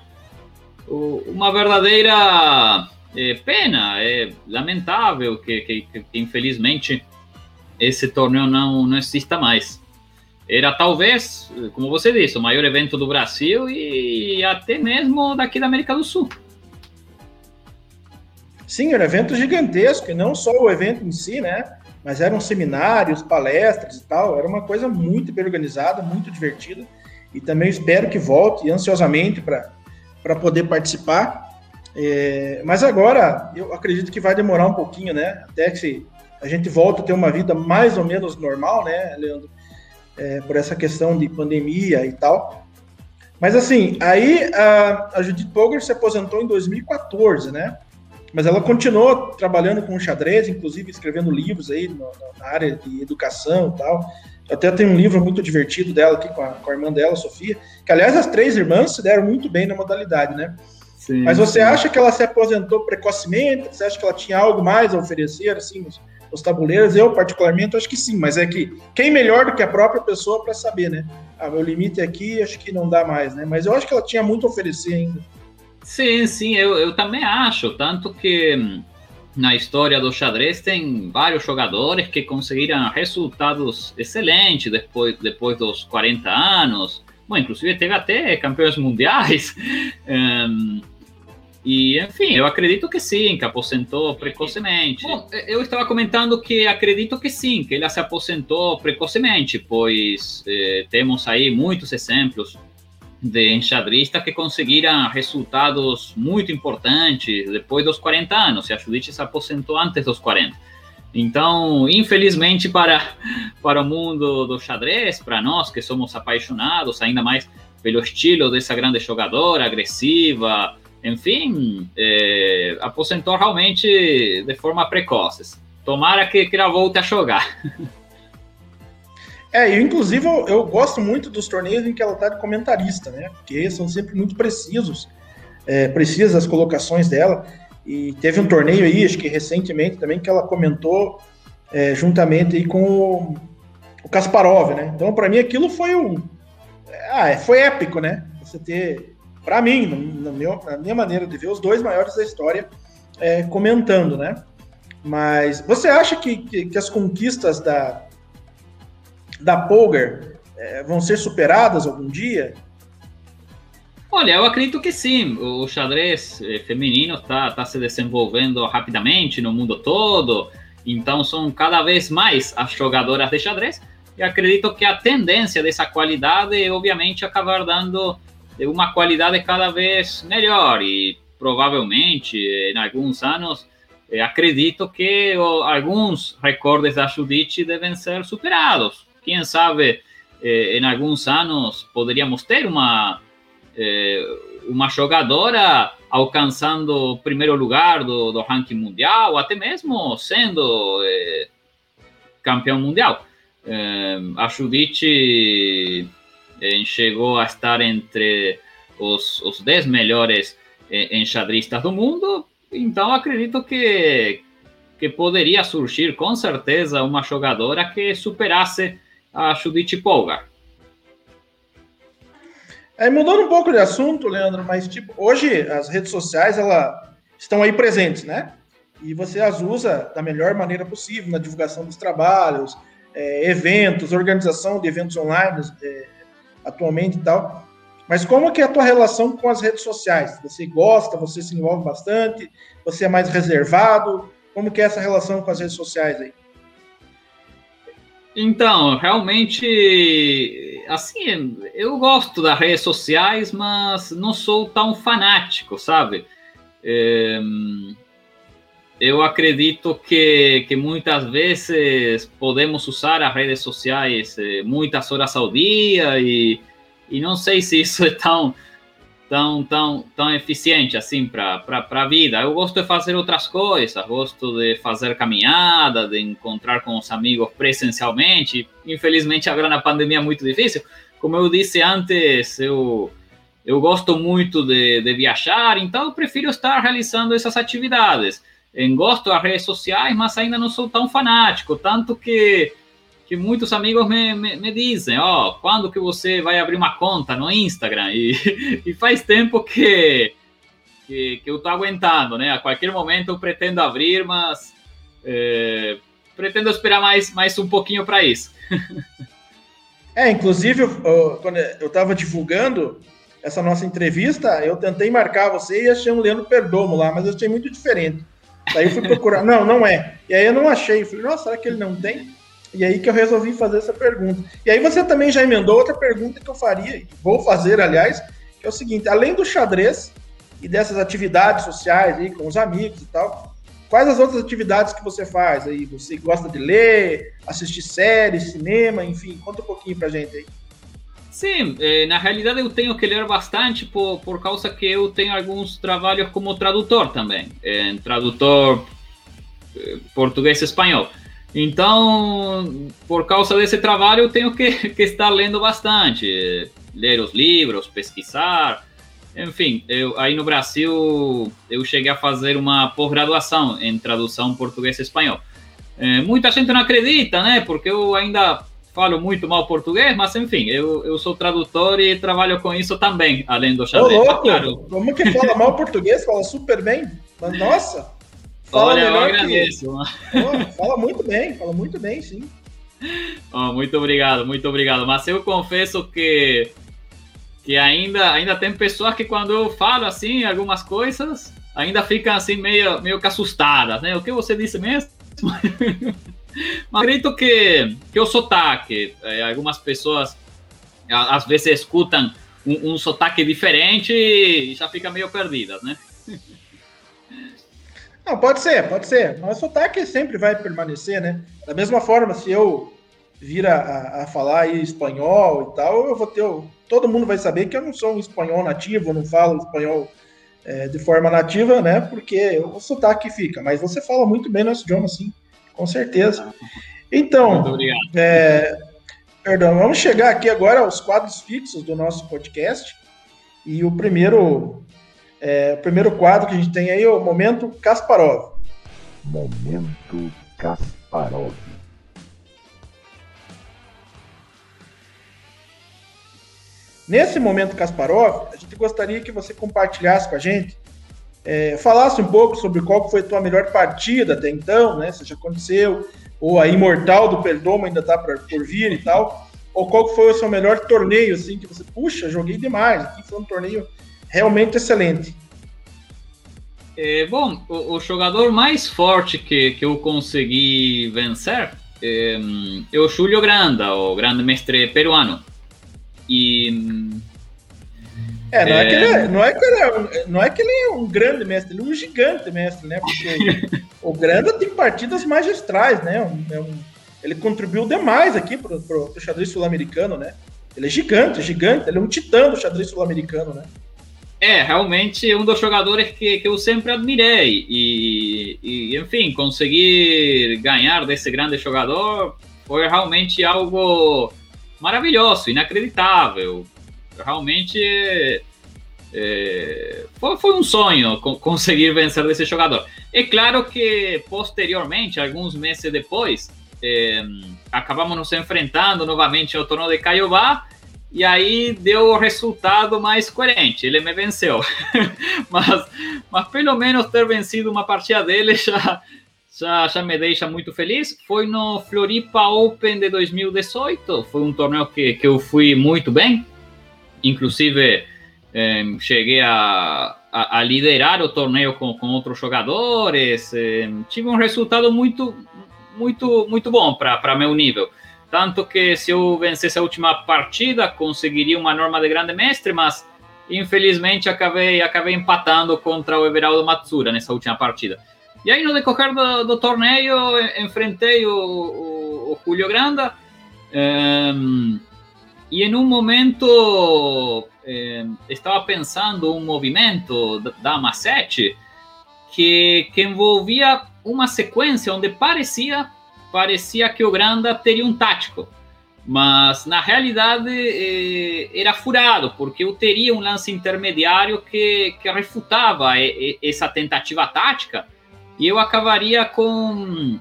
uma verdadeira é, pena, é lamentável que, que, que, infelizmente esse torneio não, não exista mais. era talvez, como você disse, o maior evento do Brasil e até mesmo daqui da América do Sul. Sim, era um evento gigantesco, e não só o evento em si, né? Mas eram seminários, palestras e tal. Era uma coisa muito bem organizada, muito divertida. E também espero que volte ansiosamente para poder participar. É, mas agora, eu acredito que vai demorar um pouquinho, né? Até que a gente volta a ter uma vida mais ou menos normal, né, Leandro? É, por essa questão de pandemia e tal. Mas assim, aí a, a Judith Poger se aposentou em 2014, né? Mas ela continuou trabalhando com xadrez, inclusive escrevendo livros aí no, na área de educação e tal. Até tem um livro muito divertido dela aqui com a, com a irmã dela, Sofia, que aliás as três irmãs se deram muito bem na modalidade, né? Sim, Mas você sim. acha que ela se aposentou precocemente? Você acha que ela tinha algo mais a oferecer, assim, nos, nos tabuleiros? Eu, particularmente, acho que sim, mas é que quem melhor do que a própria pessoa para saber, né? Ah, meu limite é aqui, acho que não dá mais, né? Mas eu acho que ela tinha muito a oferecer ainda. Sim, sim, eu, eu também acho. Tanto que hum, na história do xadrez tem vários jogadores que conseguiram resultados excelentes depois, depois dos 40 anos. Bom, inclusive teve até campeões mundiais. um, e, enfim, eu acredito que sim, que aposentou precocemente. Bom, eu estava comentando que acredito que sim, que ele se aposentou precocemente, pois eh, temos aí muitos exemplos de enxadristas que conseguiram resultados muito importantes depois dos 40 anos, e a Judite se aposentou antes dos 40. Então, infelizmente para, para o mundo do xadrez, para nós que somos apaixonados, ainda mais pelo estilo dessa grande jogadora, agressiva, enfim, é, aposentou realmente de forma precoce. Tomara que, que ela volte a jogar. É, eu inclusive eu, eu, gosto muito dos torneios em que ela tá de comentarista, né? Porque são sempre muito precisos, é, precisas as colocações dela. E teve um torneio aí, acho que recentemente também, que ela comentou é, juntamente com o, o Kasparov, né? Então, para mim, aquilo foi um. Ah, é, foi épico, né? Você ter, para mim, na, meu, na minha maneira de ver, os dois maiores da história é, comentando, né? Mas você acha que, que, que as conquistas da, da Polgar é, vão ser superadas algum dia? Olha, eu acredito que sim. O xadrez eh, feminino está tá se desenvolvendo rapidamente no mundo todo, então são cada vez mais as jogadoras de xadrez. E acredito que a tendência dessa qualidade é, obviamente, acabar dando uma qualidade cada vez melhor. E provavelmente, em alguns anos, eh, acredito que alguns recordes da Judite devem ser superados quem sabe eh, em alguns anos poderíamos ter uma, eh, uma jogadora alcançando o primeiro lugar do, do ranking mundial, ou até mesmo sendo eh, campeão mundial. Eh, a Judite eh, chegou a estar entre os, os 10 melhores eh, enxadristas do mundo, então acredito que, que poderia surgir com certeza uma jogadora que superasse a Judite Polgar. É, mudando um pouco de assunto, Leandro, mas tipo, hoje as redes sociais ela, estão aí presentes, né? E você as usa da melhor maneira possível na divulgação dos trabalhos, é, eventos, organização de eventos online é, atualmente e tal. Mas como que é a tua relação com as redes sociais? Você gosta, você se envolve bastante, você é mais reservado? Como que é essa relação com as redes sociais aí? Então, realmente, assim, eu gosto das redes sociais, mas não sou tão fanático, sabe? É, eu acredito que, que muitas vezes podemos usar as redes sociais eh, muitas horas ao dia e, e não sei se isso é tão tão, tão, tão eficiente assim para a vida. Eu gosto de fazer outras coisas, gosto de fazer caminhada, de encontrar com os amigos presencialmente. Infelizmente, agora na pandemia é muito difícil. Como eu disse antes, eu, eu gosto muito de, de viajar, então eu prefiro estar realizando essas atividades. Eu gosto das redes sociais, mas ainda não sou tão fanático, tanto que que muitos amigos me, me, me dizem, ó, oh, quando que você vai abrir uma conta no Instagram? E, e faz tempo que, que, que, eu tô aguentando, né? A qualquer momento eu pretendo abrir, mas é, pretendo esperar mais, mais um pouquinho para isso. É, inclusive, quando eu estava divulgando essa nossa entrevista, eu tentei marcar você e achei um Leandro Perdomo lá, mas eu achei muito diferente. Daí eu fui procurar. não, não é. E aí eu não achei. falei, nossa, será que ele não tem? E aí que eu resolvi fazer essa pergunta. E aí você também já emendou outra pergunta que eu faria, vou fazer, aliás, que é o seguinte: além do xadrez e dessas atividades sociais aí com os amigos e tal, quais as outras atividades que você faz aí? Você gosta de ler, assistir séries, cinema, enfim, conta um pouquinho pra gente aí. Sim, eh, na realidade eu tenho que ler bastante por, por causa que eu tenho alguns trabalhos como tradutor também, eh, tradutor eh, português-espanhol. Então, por causa desse trabalho, eu tenho que, que estar lendo bastante, ler os livros, pesquisar. Enfim, eu, aí no Brasil eu cheguei a fazer uma pós-graduação em tradução português-espanhol. É, muita gente não acredita, né? Porque eu ainda falo muito mal português, mas enfim, eu, eu sou tradutor e trabalho com isso também, além do xadrez. Ô, louco, claro. como que fala mal português? Fala super bem. Mas, nossa! Fala Olha, eu agradeço. Que... fala muito bem, fala muito bem, sim. Oh, muito obrigado, muito obrigado. Mas eu confesso que, que ainda, ainda tem pessoas que quando eu falo assim algumas coisas, ainda ficam assim meio, meio que assustadas, né? O que você disse mesmo? Mas acredito que, que o sotaque, é, algumas pessoas às vezes escutam um, um sotaque diferente e já fica meio perdidas, né? Não, pode ser, pode ser. Mas o sotaque sempre vai permanecer, né? Da mesma forma, se eu vir a, a falar espanhol e tal, eu vou ter. Todo mundo vai saber que eu não sou um espanhol nativo, eu não falo espanhol é, de forma nativa, né? Porque o sotaque fica. Mas você fala muito bem nosso idioma, sim, com certeza. Então, é, perdão, vamos chegar aqui agora aos quadros fixos do nosso podcast. E o primeiro é, o primeiro quadro que a gente tem aí é o Momento Kasparov. Momento Kasparov. Nesse momento Kasparov, a gente gostaria que você compartilhasse com a gente, é, falasse um pouco sobre qual foi a tua melhor partida até então, né? Se já aconteceu, ou a imortal do Perdomo ainda está por, vir e tal, ou qual foi o seu melhor torneio, assim, que você, puxa, joguei demais, aqui foi um torneio realmente excelente. É, bom, o, o, jogador mais forte que, que eu consegui vencer é, é o Júlio Granda, o grande mestre peruano. E. É, não é, é que, ele é, não, é que ele é, não é que ele é um grande mestre, ele é um gigante mestre, né? Porque o Granda tem partidas magistrais, né? Um, é um, ele contribuiu demais aqui pro, pro xadrez sul-americano, né? Ele é gigante, gigante, ele é um titã do xadrez sul-americano, né? É, realmente um dos jogadores que, que eu sempre admirei. E, e, enfim, conseguir ganhar desse grande jogador foi realmente algo maravilhoso, inacreditável. Realmente é, foi, foi, um sonho conseguir vencer desse jogador. É claro que posteriormente, alguns meses depois, é, acabamos nos enfrentando novamente ao torneio de Caiobá e aí deu o resultado mais coerente. Ele me venceu. mas, mas pelo menos ter vencido uma partida dele já, já, já me deixa muito feliz. Foi no Floripa Open de 2018. Foi um torneio que, que eu fui muito bem. Inclusive, eh, cheguei a, a, a, liderar o torneio com, com outros jogadores. Eh, tive um resultado muito, muito, muito bom para meu nível. Tanto que se eu vencesse a última partida, conseguiria uma norma de grande mestre, mas infelizmente acabei, acabei empatando contra o Everaldo Matsura nessa última partida. E aí, no decorrer do, do torneio, enfrentei o, o, o Julio Granda. Um, e em um momento um, estava pensando um movimento da 7 que, que envolvia uma sequência onde parecia parecia que o Granda teria um tático, mas na realidade eh, era furado, porque eu teria um lance intermediário que, que refutava essa tentativa tática e eu acabaria com,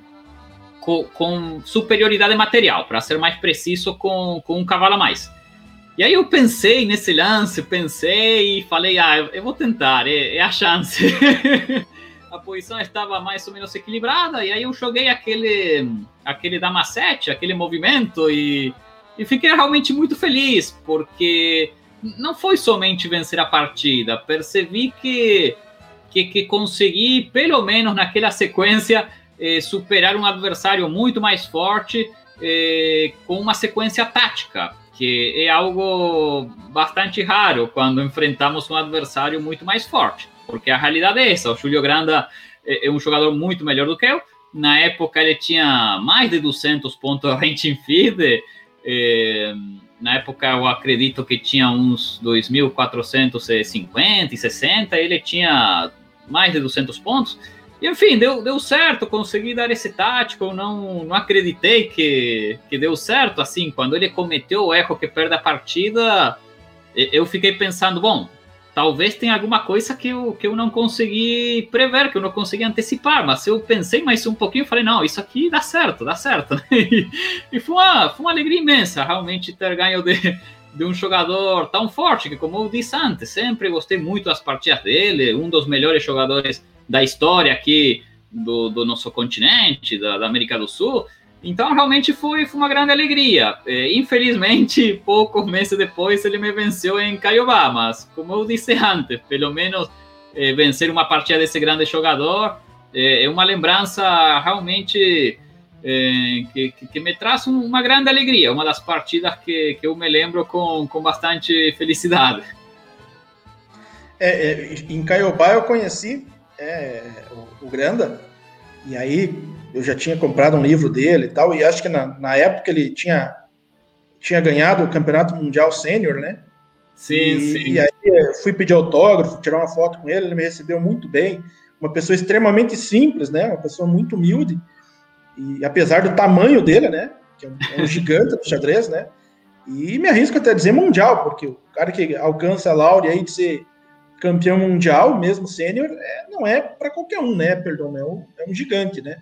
com, com superioridade material, para ser mais preciso, com, com um cavalo a mais. E aí eu pensei nesse lance, pensei e falei, ah, eu, vou tentar, é, é a chance. a posição estava mais ou menos equilibrada, e aí eu joguei aquele, aquele dama 7, aquele movimento, e, e fiquei realmente muito feliz, porque não foi somente vencer a partida, percebi que, que, que consegui, pelo menos naquela sequência, eh, superar um adversário muito mais forte eh, com uma sequência tática, que é algo bastante raro quando enfrentamos um adversário muito mais forte, porque a realidade é essa, o Julio Granda é, é um jogador muito melhor do que eu, na época ele tinha mais de 200 pontos rating feed, eh, na época eu acredito que tinha uns 2.450 e 60, ele tinha mais de 200 pontos. E, enfim, deu, deu certo, consegui dar esse tático, não, não acreditei que, que deu certo, assim, quando ele cometeu o erro que perde a partida, eu fiquei pensando, bom, talvez tenha alguma coisa que eu, que eu não consegui prever, que eu não consegui antecipar, mas eu pensei mais um pouquinho e falei, não, isso aqui dá certo, dá certo. E, e foi, uma, foi uma alegria imensa realmente ter ganho de, de um jogador tão forte, que como eu disse antes, sempre gostei muito das partidas dele, um dos melhores jogadores da história aqui do, do nosso continente, da, da América do Sul, então, realmente foi, foi uma grande alegria. É, infelizmente, poucos meses depois, ele me venceu em Caiobá, mas, como eu disse antes, pelo menos é, vencer uma partida desse grande jogador é, é uma lembrança realmente é, que, que, me traz uma grande alegria, uma das partidas que, que eu me lembro com, com bastante felicidade. É, é, em Caiobá eu conheci o, o Granda, e aí eu já tinha comprado um livro dele e tal, e acho que na, na época ele tinha, tinha ganhado o Campeonato Mundial Sênior, né? Sim, e, sim. E aí fui pedir autógrafo, tirar uma foto com ele, ele me recebeu muito bem. Uma pessoa extremamente simples, né? Uma pessoa muito humilde. E apesar do tamanho dele, né? Que é um, é um gigante do xadrez, né? E me arrisco até a dizer mundial, porque o cara que alcança a Laure aí de ser campeão mundial, mesmo sênior, é, não é para qualquer um, né? Perdão, é um, é um gigante, né?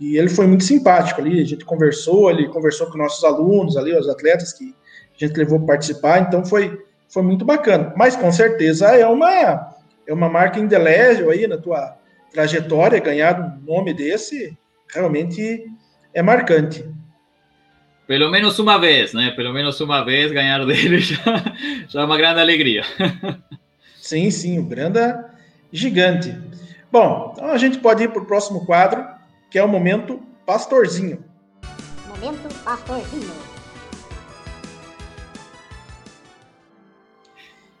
E ele foi muito simpático ali, a gente conversou, ele conversou com nossos alunos ali, os atletas que a gente levou para participar, então foi, foi muito bacana. Mas com certeza é uma, é uma marca indelével aí na tua trajetória, ganhar um nome desse realmente é marcante. Pelo menos uma vez, né? Pelo menos uma vez ganhar dele já, já é uma grande alegria. sim, sim, o Granda gigante. Bom, então a gente pode ir para o próximo quadro, que é o momento pastorzinho. Momento pastorzinho.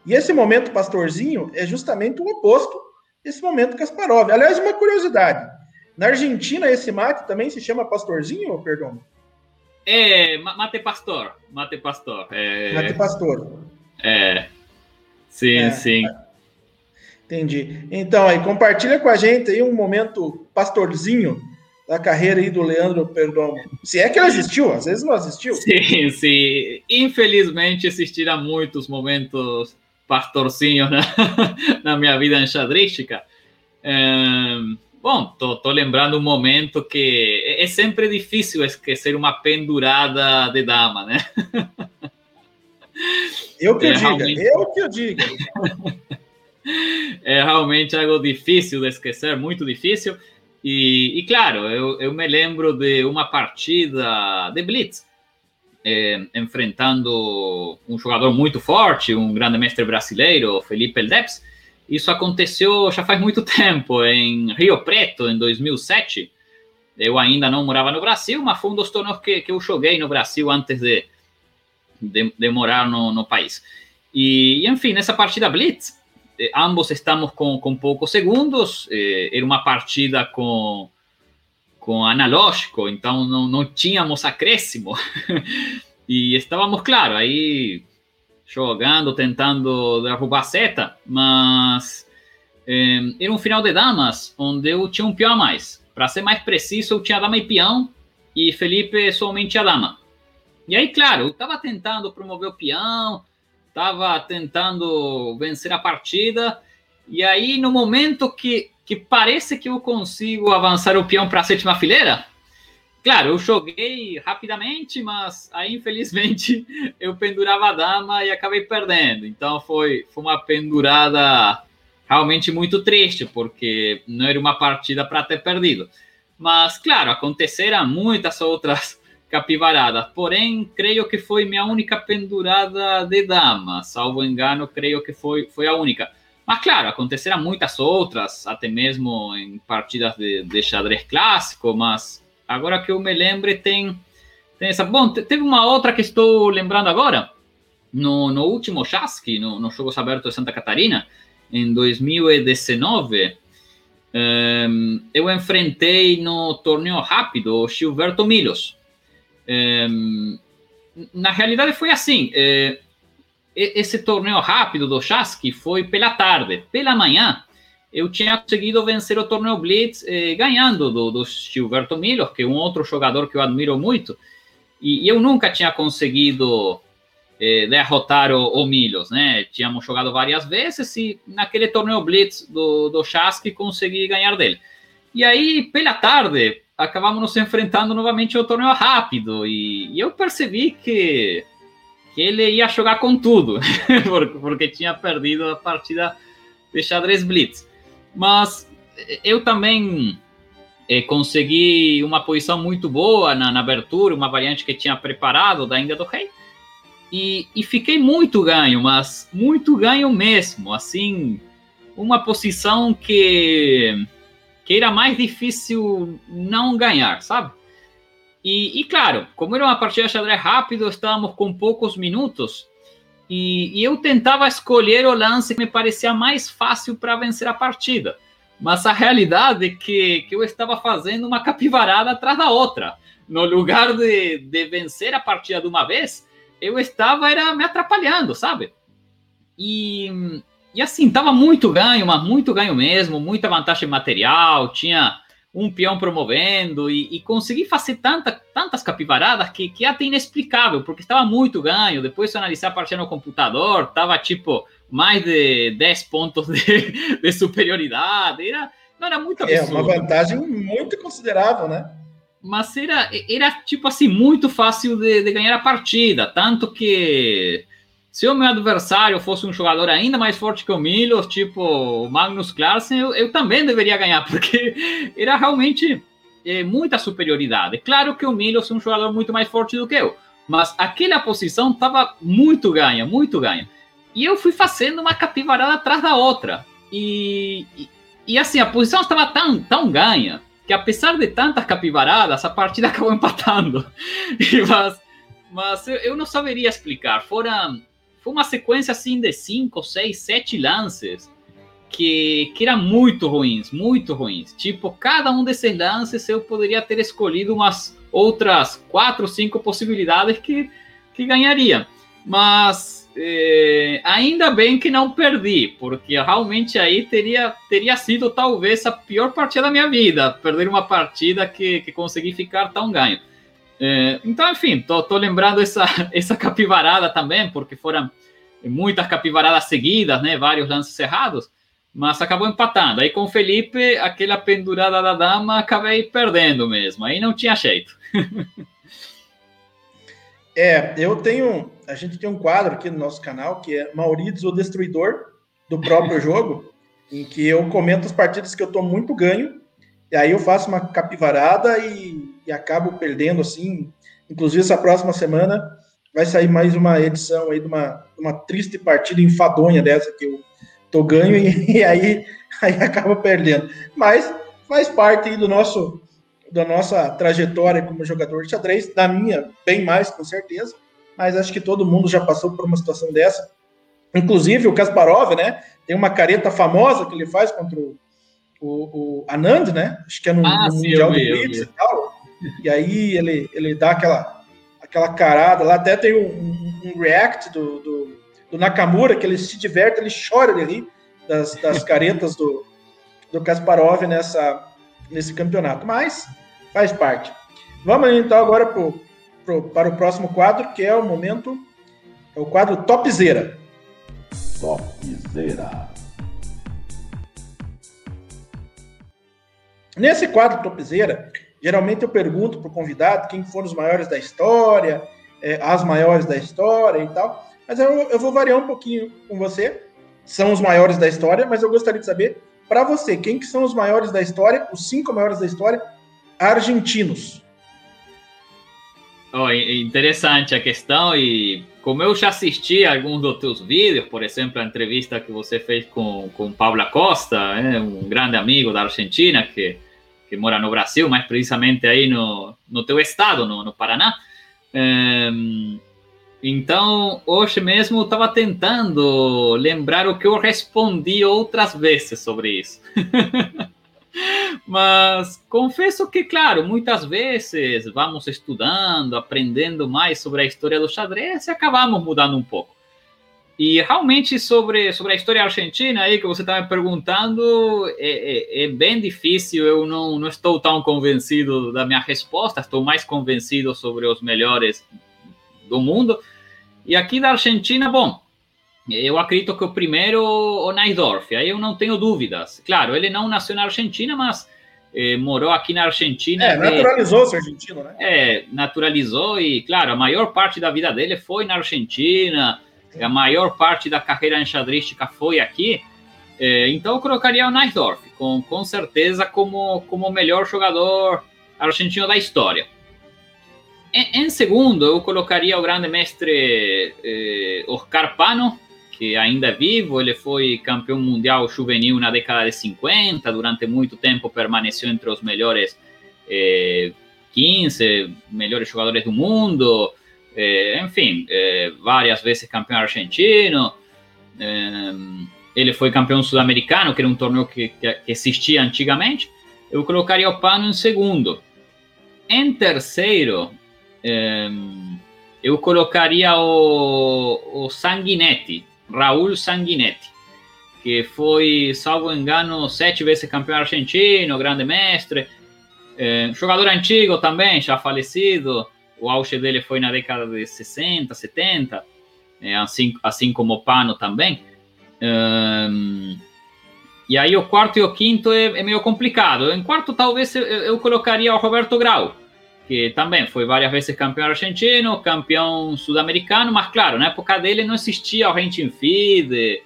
E esse momento pastorzinho é justamente o oposto desse momento Kasparov. Aliás, uma curiosidade. Na Argentina, esse mate também se chama pastorzinho, ou perdão? É, mate pastor. Mate pastor. É... Mate pastor. É. Sim, é. sim. Entendi. Então, aí, compartilha com a gente aí um momento pastorzinho da carreira aí do Leandro Perdomo. Se é que ele assistiu, às vezes não assistiu. Sim, sim. Infelizmente assistiram muitos momentos pastorcinhos na, na minha vida enxadrística. É, bom, tô, tô, lembrando um momento que é, é sempre difícil esquecer uma pendurada de dama, né? Eu que é, diga, realmente... eu que eu diga. é realmente algo difícil de esquecer, muito difícil. E, e claro, eu, eu, me lembro de uma partida de Blitz, é, enfrentando um jogador muito forte, um grande mestre brasileiro, Felipe Eldeps. Isso aconteceu já faz muito tempo, em Rio Preto, em 2007. Eu ainda não morava no Brasil, mas foi um dos torneios que, que eu joguei no Brasil antes de, de, de morar no, no país. E, enfim, nessa partida Blitz, eh, ambos estamos com, com poucos segundos, eh, era uma partida com, com analógico, então não, não tínhamos acréscimo. e estávamos, claro, aí jogando, tentando derrubar a seta, mas eh, era um final de damas onde eu tinha um peão a mais. Para ser mais preciso, eu tinha dama e peão e Felipe somente a dama. E aí, claro, eu estava tentando promover o peão, estava tentando vencer a partida, e aí no momento que, que parece que eu consigo avançar o peão para a sétima fileira, claro, eu joguei rapidamente, mas aí infelizmente eu pendurava a dama e acabei perdendo. Então foi, foi uma pendurada realmente muito triste, porque não era uma partida para ter perdido. Mas, claro, aconteceram muitas outras capivaradas. Porém, creio que foi minha única pendurada de dama. Salvo engano, creio que foi, foi a única. Mas, claro, aconteceram muitas outras, até mesmo em partidas de, de xadrez clássico, mas agora que eu me lembre, tem, tem essa. Bom, teve uma outra que estou lembrando agora, no, no último Chasque, no, no Jogos Abertos de Santa Catarina, em 2019, um, eu enfrentei no torneio rápido o Gilberto Milos. Um, na realidade foi assim, eh, esse torneio rápido do Chasque foi pela tarde. Pela manhã, eu tinha conseguido vencer o torneio Blitz eh, ganhando do, do Gilberto Milos, que é um outro jogador que eu admiro muito, e, e eu nunca tinha conseguido eh, derrotar o, o Milos, né? Tínhamos jogado várias vezes e naquele torneio Blitz do, do Chasque consegui ganhar dele. E aí, pela tarde, acabamos nos enfrentando novamente ao torneio rápido e, e eu percebi que, que ele ia jogar com tudo, porque, tinha perdido a partida de xadrez Blitz. Mas eu também consegui uma posição muito boa na, na abertura, uma variante que tinha preparado da Índia do Rei. E, e fiquei muito ganho, mas muito ganho mesmo. Assim, uma posição que, que era mais difícil não ganhar, sabe? E, e, claro, como era uma partida de xadrez rápido, estávamos com poucos minutos e, e, eu tentava escolher o lance que me parecia mais fácil para vencer a partida. Mas a realidade é que, que eu estava fazendo uma capivarada atrás da outra. No lugar de, de vencer a partida de uma vez, eu estava era me atrapalhando, sabe? E, e assim, estava muito ganho, mas muito ganho mesmo, muita vantagem material, tinha um peão promovendo e, e consegui fazer tanta, tantas capivaradas que, que é até inexplicável, porque estava muito ganho. Depois, se analisar a partida no computador, estava tipo mais de 10 pontos de, de superioridade. Era, não era muito absurdo. É uma vantagem muito considerável, né? mas era, era tipo assim, muito fácil de, de, ganhar a partida. Tanto que se o meu adversário fosse um jogador ainda mais forte que o Milos, tipo Magnus Carlsen, eu, eu, também deveria ganhar, porque era realmente é, muita superioridade. Claro que o Milos é um jogador muito mais forte do que eu, mas aquela posição estava muito ganha, muito ganha. E eu fui fazendo uma capivarada atrás da outra. E, e, e assim, a posição estava tão, tão ganha que apesar de tantas capivaradas, a partida acabou empatando. mas, mas eu, eu, não saberia explicar. Foram, foi uma sequência assim de 5, 6, 7 lances que, que eram muito ruins, muito ruins. Tipo, cada um desses lances eu poderia ter escolhido umas outras 4, 5 possibilidades que, que ganharia. Mas é, ainda bem que não perdi, porque realmente aí teria, teria sido talvez a pior partida da minha vida, perder uma partida que, que consegui ficar tão ganho. É, então, enfim, tô, tô lembrando essa, essa capivarada também, porque foram muitas capivaradas seguidas, né, vários lances errados, mas acabou empatando. Aí com o Felipe, aquela pendurada da dama, acabei perdendo mesmo, aí não tinha jeito. É, eu tenho. A gente tem um quadro aqui no nosso canal que é Maurício o Destruidor do próprio jogo, em que eu comento as partidas que eu tô muito ganho, e aí eu faço uma capivarada e, e acabo perdendo assim. Inclusive, essa próxima semana vai sair mais uma edição aí de uma, uma triste partida enfadonha dessa que eu tô ganho e, e aí, aí acaba perdendo. Mas faz parte do nosso da nossa trajetória como jogador de xadrez, da minha, bem mais, com certeza, mas acho que todo mundo já passou por uma situação dessa. Inclusive o Kasparov, né? Tem uma careta famosa que ele faz contra o, o, o Anand, né? Acho que é no, ah, no sim, Mundial do Blitz e tal. E aí ele, ele dá aquela, aquela carada lá, até tem um, um react do, do, do, Nakamura, que ele se diverte, ele chora ali das, das caretas do, do Kasparov nessa, nesse campeonato. Mas faz parte. Vamos então agora pro, pro, para o próximo quadro, que é o momento, é o quadro Topzera. Topzera. Nesse quadro Topzera, geralmente eu pergunto para o convidado quem foram os maiores da história, é, as maiores da história e tal. Mas eu, eu vou variar um pouquinho com você. São os maiores da história, mas eu gostaria de saber, para você, quem que são os maiores da história, os cinco maiores da história argentinos. Oh, interessante a questão e como eu já assisti alguns dos teus vídeos, por exemplo, a entrevista que você fez com, com Paula Costa, né, um grande amigo da Argentina que, que mora no Brasil, mais precisamente aí no, no teu estado, no, no Paraná. Um, então, hoje mesmo estava tentando lembrar o que eu respondi outras vezes sobre isso. Mas confesso que, claro, muitas vezes vamos estudando, aprendendo mais sobre a história do xadrez e acabamos mudando um pouco. E realmente sobre, sobre a história argentina aí que você está me perguntando, é, é, é, bem difícil, eu não, não estou tão convencido da minha resposta, estou mais convencido sobre os melhores do mundo. E aqui da Argentina, bom, eu acredito que o primeiro, o Naidorf, aí eu não tenho dúvidas. Claro, ele não nasceu na Argentina, mas eh, morou aqui na Argentina. É, naturalizou-se argentino, né? É, naturalizou e, claro, a maior parte da vida dele foi na Argentina, a maior parte da carreira enxadrística foi aqui. Eh, então eu colocaria o Naidorf, com, com certeza, como, como o melhor jogador argentino da história. Em, em segundo, eu colocaria o grande mestre eh, Oscar Pano, que ainda é vivo, ele foi campeão mundial juvenil na década de 50, durante muito tempo permaneceu entre os melhores eh, 15 melhores jogadores do mundo, eh, enfim, eh, várias vezes campeão argentino. Eh, ele foi campeão sul-americano, que era um torneio que, que, existia antigamente. Eu colocaria o Pano em segundo. Em terceiro, eu colocaria o, o Sanguinetti, Raul Sanguinetti, que foi, salvo engano, sete vezes campeão argentino, grande mestre, é, jogador antigo também, já falecido, o auge dele foi na década de 60, 70, é, assim, assim como o Pano também. Um, e aí o quarto e o quinto é, é meio complicado. Em quarto, talvez eu, eu, colocaria o Roberto Grau, que também foi várias vezes campeão argentino, campeão sul-americano, mas claro, na época dele não existia o Rentin Feed,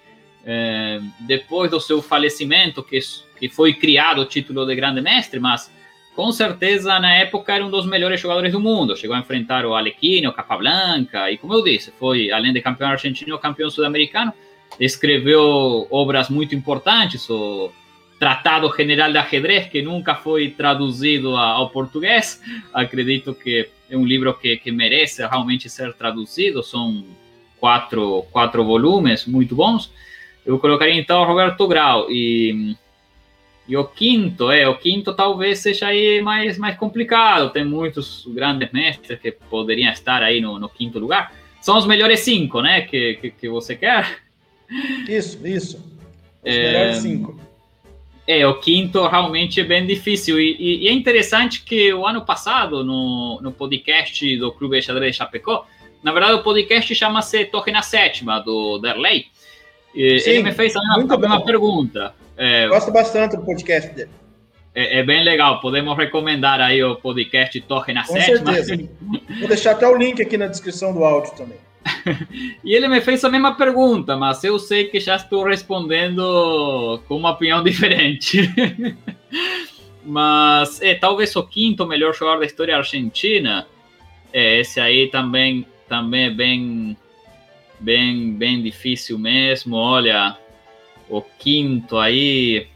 é, depois do seu falecimento, que, que foi criado o título de grande mestre, mas com certeza na época era um dos melhores jogadores do mundo, chegou a enfrentar o Alequino, o Capablanca, e como eu disse, foi, além de campeão argentino, campeão sul-americano, escreveu obras muito importantes, o Tratado General de Ajedrez, que nunca foi traduzido ao português. Acredito que é um livro que, que merece realmente ser traduzido. São quatro, quatro volumes muito bons. Eu colocaria então Roberto Grau. E, e o quinto, é, o quinto talvez seja aí mais, mais complicado. Tem muitos grandes mestres que poderiam estar aí no, no quinto lugar. São os melhores cinco, né? Que, que, que você quer? Isso, isso. Os é... melhores cinco. É, o quinto realmente é bem difícil. E, e, e, é interessante que o ano passado, no, no podcast do Clube Xadrez de Chapecó, na verdade o podcast chama-se Torre na Sétima, do Derley. Sim, ele me fez uma, uma pergunta. É, Gosto bastante do podcast dele. É, é, bem legal, podemos recomendar aí o podcast Torre na Com Sétima. certeza. Vou deixar até o link aqui na descrição do áudio também. e ele me fez a mesma pergunta, mas eu sei que já estou respondendo com uma opinião diferente. mas é, talvez o quinto melhor jogador da história argentina. É, esse aí também, também é bem, bem, bem difícil mesmo. Olha, o quinto aí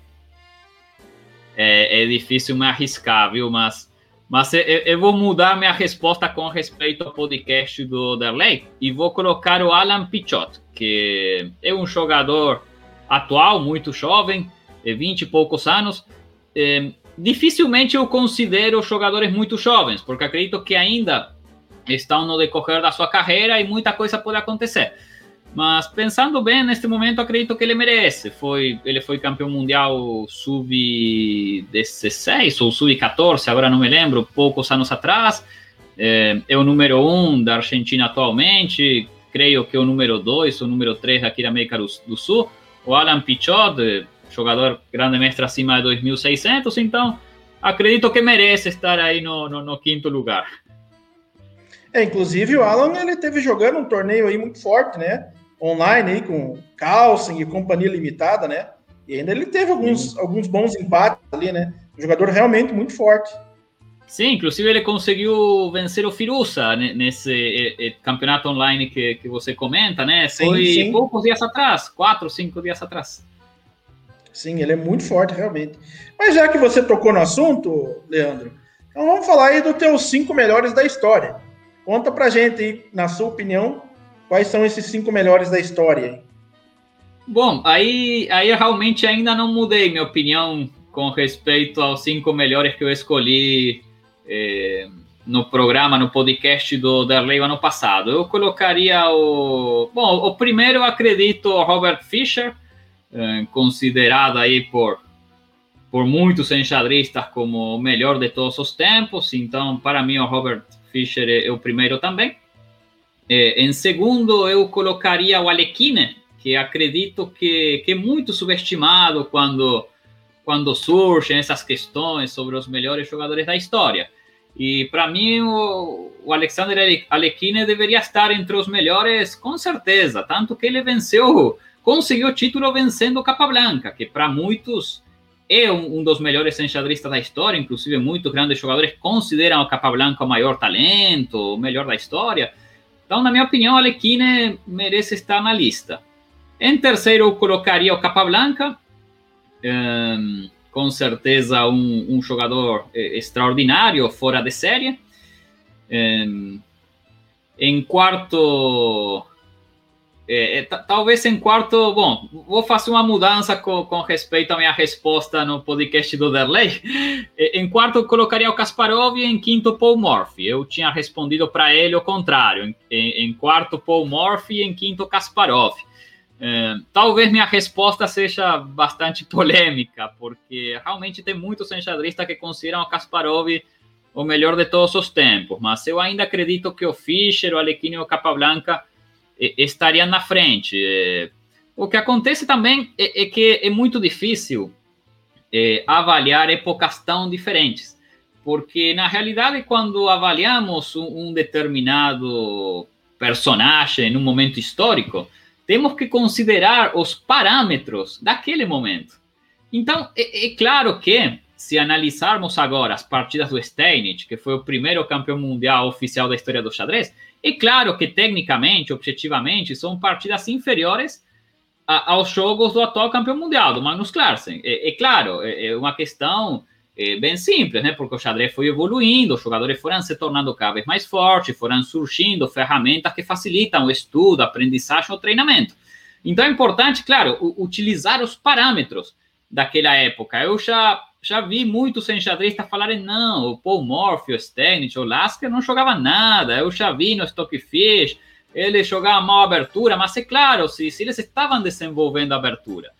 é, é difícil me arriscar, viu? Mas mas eu, eu, vou mudar minha resposta com respeito ao podcast do Derley e vou colocar o Alan Pichot, que é um jogador atual, muito jovem, de 20 e poucos anos. É, dificilmente eu considero jogadores muito jovens, porque acredito que ainda estão no decorrer da sua carreira e muita coisa pode acontecer. Mas pensando bem, neste momento acredito que ele merece. Foi, ele foi campeão mundial sub-16 ou sub-14, agora não me lembro, poucos anos atrás. É, é, o número um da Argentina atualmente, creio que é o número dois ou número três aqui da América do, Sul. O Alan Pichot, jogador grande mestre acima de 2.600, então acredito que merece estar aí no, no, no quinto lugar. É, inclusive o Alan ele teve jogando um torneio aí muito forte, né? Online aí com Carlsen e companhia limitada, né? E ainda ele teve alguns, alguns bons empates ali, né? Um jogador realmente muito forte. Sim, inclusive ele conseguiu vencer o Firuza nesse campeonato online que, que você comenta, né? Foi sim, sim. poucos dias atrás, quatro, cinco dias atrás. Sim, ele é muito forte, realmente. Mas já que você tocou no assunto, Leandro, então vamos falar aí dos teus cinco melhores da história. Conta pra gente aí, na sua opinião, quais são esses cinco melhores da história. Bom, aí, aí eu realmente ainda não mudei minha opinião com respeito aos cinco melhores que eu escolhi eh, no programa, no podcast do Derlei ano passado. Eu colocaria o. Bom, o primeiro acredito Robert Fischer, eh, considerado aí por, por muitos enxadristas como o melhor de todos os tempos. Então, para mim, o Robert Fischer é o primeiro também. Eh, em segundo, eu colocaria o Alekhine, que acredito que, que é muito subestimado quando, quando surgem essas questões sobre os melhores jogadores da história. E para mim, o, o Alexander Alekhine deveria estar entre os melhores, com certeza. Tanto que ele venceu, conseguiu o título vencendo o Capablanca, que para muitos é um, um, dos melhores enxadristas da história. Inclusive, muitos grandes jogadores consideram o Capablanca o maior talento, o melhor da história. Então, na minha opinião, o Alekhine merece estar na lista. Em terceiro, eu colocaria o Capablanca. Um, com certeza um, um jogador eh, extraordinário, fora de série. Em, em quarto, é, talvez em quarto, bom, vou fazer uma mudança com, com, respeito à minha resposta no podcast do Derley. Em quarto, colocaria o Kasparov e em quinto, Paul Morphy. Eu tinha respondido para ele o contrário. Em, em, quarto, Paul Morphy e em quinto, Kasparov. É, talvez minha resposta seja bastante polêmica, porque realmente tem muitos enxadristas que consideram o Kasparov o melhor de todos os tempos, mas eu ainda acredito que o Fischer, o Alekhine e o Capablanca estariam na frente. É, o que acontece também é, é que é muito difícil é, avaliar épocas tão diferentes, porque na realidade, quando avaliamos um, um determinado personagem num momento histórico, temos que considerar os parâmetros daquele momento. Então, é, é, claro que, se analisarmos agora as partidas do Steinitz, que foi o primeiro campeão mundial oficial da história do xadrez, é claro que, tecnicamente, objetivamente, são partidas inferiores a, aos jogos do atual campeão mundial, do Magnus Carlsen. É, é claro, é, é uma questão é, bem simples, né? Porque o xadrez foi evoluindo, os jogadores foram se tornando cada vez mais fortes, foram surgindo ferramentas que facilitam o estudo, a aprendizagem, o treinamento. Então é importante, claro, utilizar os parâmetros daquela época. Eu já já vi muitos enxadristas falarem, não, o Paul Morphy, o Steinitz, o Lasker não jogava nada. Eu já vi no Stockfish, ele jogava mal abertura, mas é claro, se, se eles estavam desenvolvendo abertura.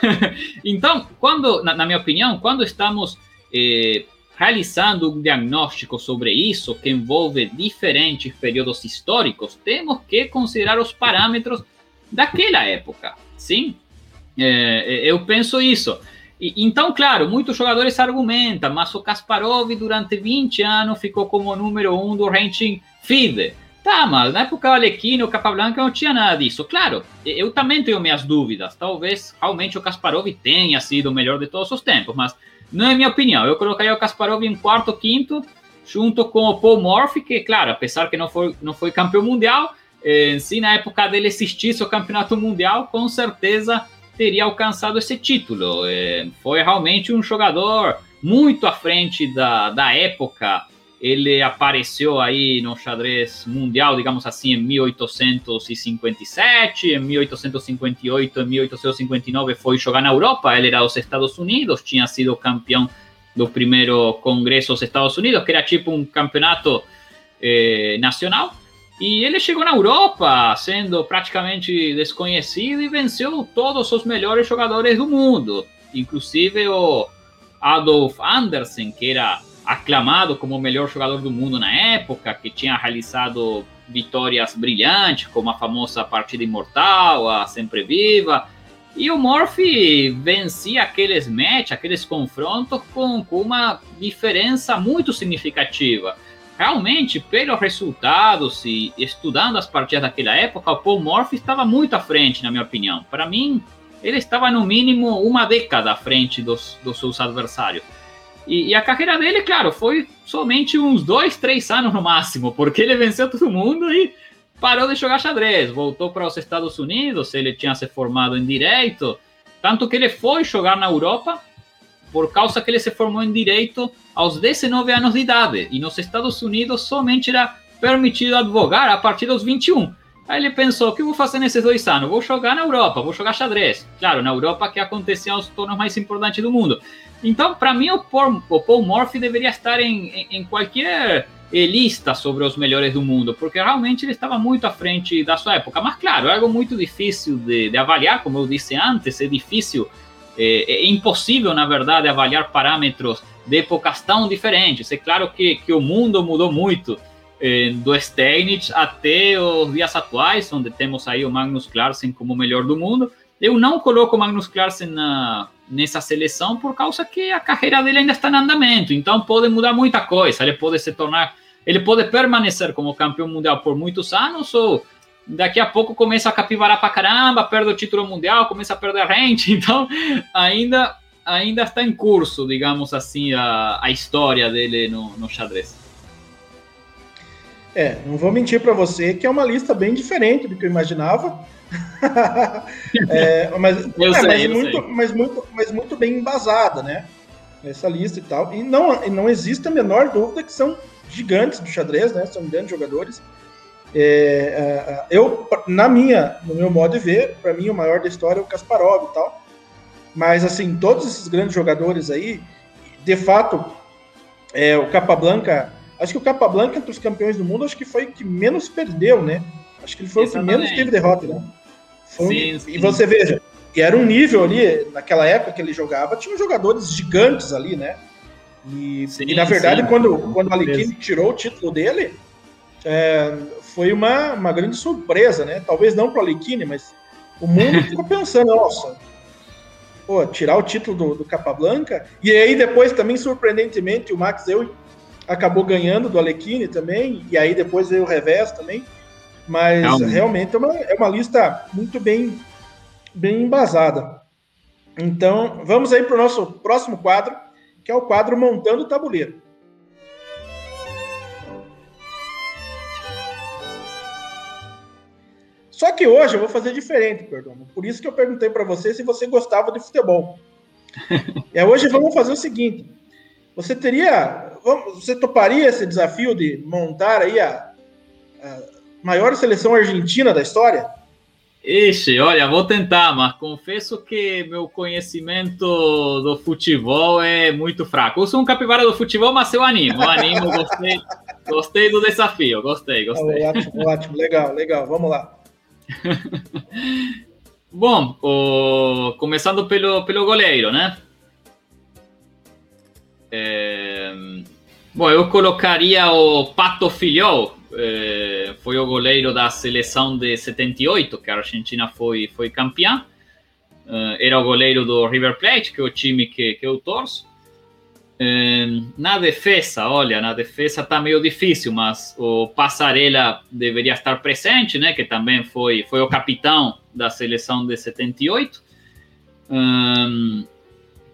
então, quando, na, na minha opinião, quando estamos eh, realizando um diagnóstico sobre isso, que envolve diferentes períodos históricos, temos que considerar os parâmetros daquela época, sim? É, eu penso isso. E, então, claro, muitos jogadores argumentam, mas o Kasparov durante 20 anos ficou como número um do ranking FIDE. Tá, mas na época do Alekhine, o Capablanca não tinha nada disso. Claro, eu também tenho minhas dúvidas. Talvez realmente o Kasparov tenha sido o melhor de todos os tempos, mas não é minha opinião. Eu colocaria o Kasparov em quarto, quinto, junto com o Paul Morphy, que, claro, apesar que não foi, não foi campeão mundial, eh, se na época dele existisse o campeonato mundial, com certeza teria alcançado esse título. Eh, foi realmente um jogador muito à frente da, da época. Ele apareceu aí no xadrez mundial, digamos assim, em 1857, em 1858, em 1859 foi jogar na Europa, ele era dos Estados Unidos, tinha sido campeão do primeiro congresso dos Estados Unidos, que era tipo um campeonato eh, nacional, e ele chegou na Europa sendo praticamente desconhecido e venceu todos os melhores jogadores do mundo, inclusive o Adolf Andersen, que era aclamado como o melhor jogador do mundo na época, que tinha realizado vitórias brilhantes, como a famosa partida imortal, a sempre viva. E o Murphy vencia aqueles matches, aqueles confrontos com, com uma diferença muito significativa. Realmente, pelos resultados e estudando as partidas daquela época, o Paul Murphy estava muito à frente, na minha opinião. Para mim, ele estava no mínimo uma década à frente dos, dos seus adversários. E, e, a carreira dele, claro, foi somente uns dois, três anos no máximo, porque ele venceu todo mundo e parou de jogar xadrez. Voltou para os Estados Unidos, ele tinha se formado em direito, tanto que ele foi jogar na Europa por causa que ele se formou em direito aos 19 anos de idade. E nos Estados Unidos somente era permitido advogar a partir dos 21. Aí ele pensou: o que eu vou fazer nesses dois anos? Vou jogar na Europa, vou jogar xadrez. Claro, na Europa que aconteciam os torneios mais importantes do mundo. Então, para mim, o Paul, Paul Murphy deveria estar em, em, em, qualquer lista sobre os melhores do mundo, porque realmente ele estava muito à frente da sua época. Mas, claro, é algo muito difícil de, de avaliar, como eu disse antes, é difícil, é, é, impossível, na verdade, avaliar parâmetros de épocas tão diferentes. É claro que, que o mundo mudou muito eh, do Steinitz até os dias atuais, onde temos aí o Magnus Carlsen como o melhor do mundo. Eu não coloco o Magnus Carlsen na, nessa seleção por causa que a carreira dele ainda está em andamento. Então pode mudar muita coisa. Ele pode se tornar, ele pode permanecer como campeão mundial por muitos anos ou daqui a pouco começa a capivarar para caramba, perde o título mundial, começa a perder rente. Então ainda ainda está em curso, digamos assim, a, a história dele no, no xadrez. É, não vou mentir para você que é uma lista bem diferente do que eu imaginava. é, mas, é, sei, mas, muito, mas, muito, mas muito bem embasada, né? Essa lista e tal. E não, não existe a menor dúvida que são gigantes do xadrez, né? São grandes jogadores. É, é, eu, na minha, no meu modo de ver, para mim o maior da história é o Kasparov e tal. Mas, assim, todos esses grandes jogadores aí, de fato, é, o Capablanca, acho que o Capablanca entre os campeões do mundo, acho que foi o que menos perdeu, né? Acho que ele foi Exatamente. o que menos teve derrota, né? Sim, sim. E você veja, e era um nível ali, naquela época que ele jogava, tinha jogadores gigantes ali, né? E, sim, e na verdade, quando, quando o Alekhine tirou o título dele, é, foi uma, uma grande surpresa, né? Talvez não para o Alekhine, mas o mundo ficou pensando, nossa, pô, tirar o título do, do Capablanca, e aí depois também, surpreendentemente, o Max eu acabou ganhando do Alekhine também, e aí depois veio o revés também. Mas realmente, realmente é, uma, é uma lista muito bem, bem embasada. Então, vamos aí para o nosso próximo quadro, que é o quadro Montando o Tabuleiro. Só que hoje eu vou fazer diferente, perdão. Por isso que eu perguntei para você se você gostava de futebol. é, hoje vamos fazer o seguinte: você teria, você toparia esse desafio de montar aí a, a maior seleção argentina da história? Ixi, olha, vou tentar, mas confesso que meu conhecimento do futebol é muito fraco. Eu sou um capivara do futebol, mas eu animo, eu animo, gostei, gostei do desafio, gostei, gostei. ótimo, ótimo, legal, legal, vamos lá. Bom, o, começando pelo, pelo goleiro, né? É, bom, eu colocaria o Pato Filhol, é, foi o goleiro da seleção de 78, que a Argentina foi, foi campeã. É, era o goleiro do River Plate, que é o time que, que eu torço. Na defesa, olha, na defesa está meio difícil, mas o Passarela deveria estar presente, né? Que também foi, foi o capitão da seleção de 78. Um,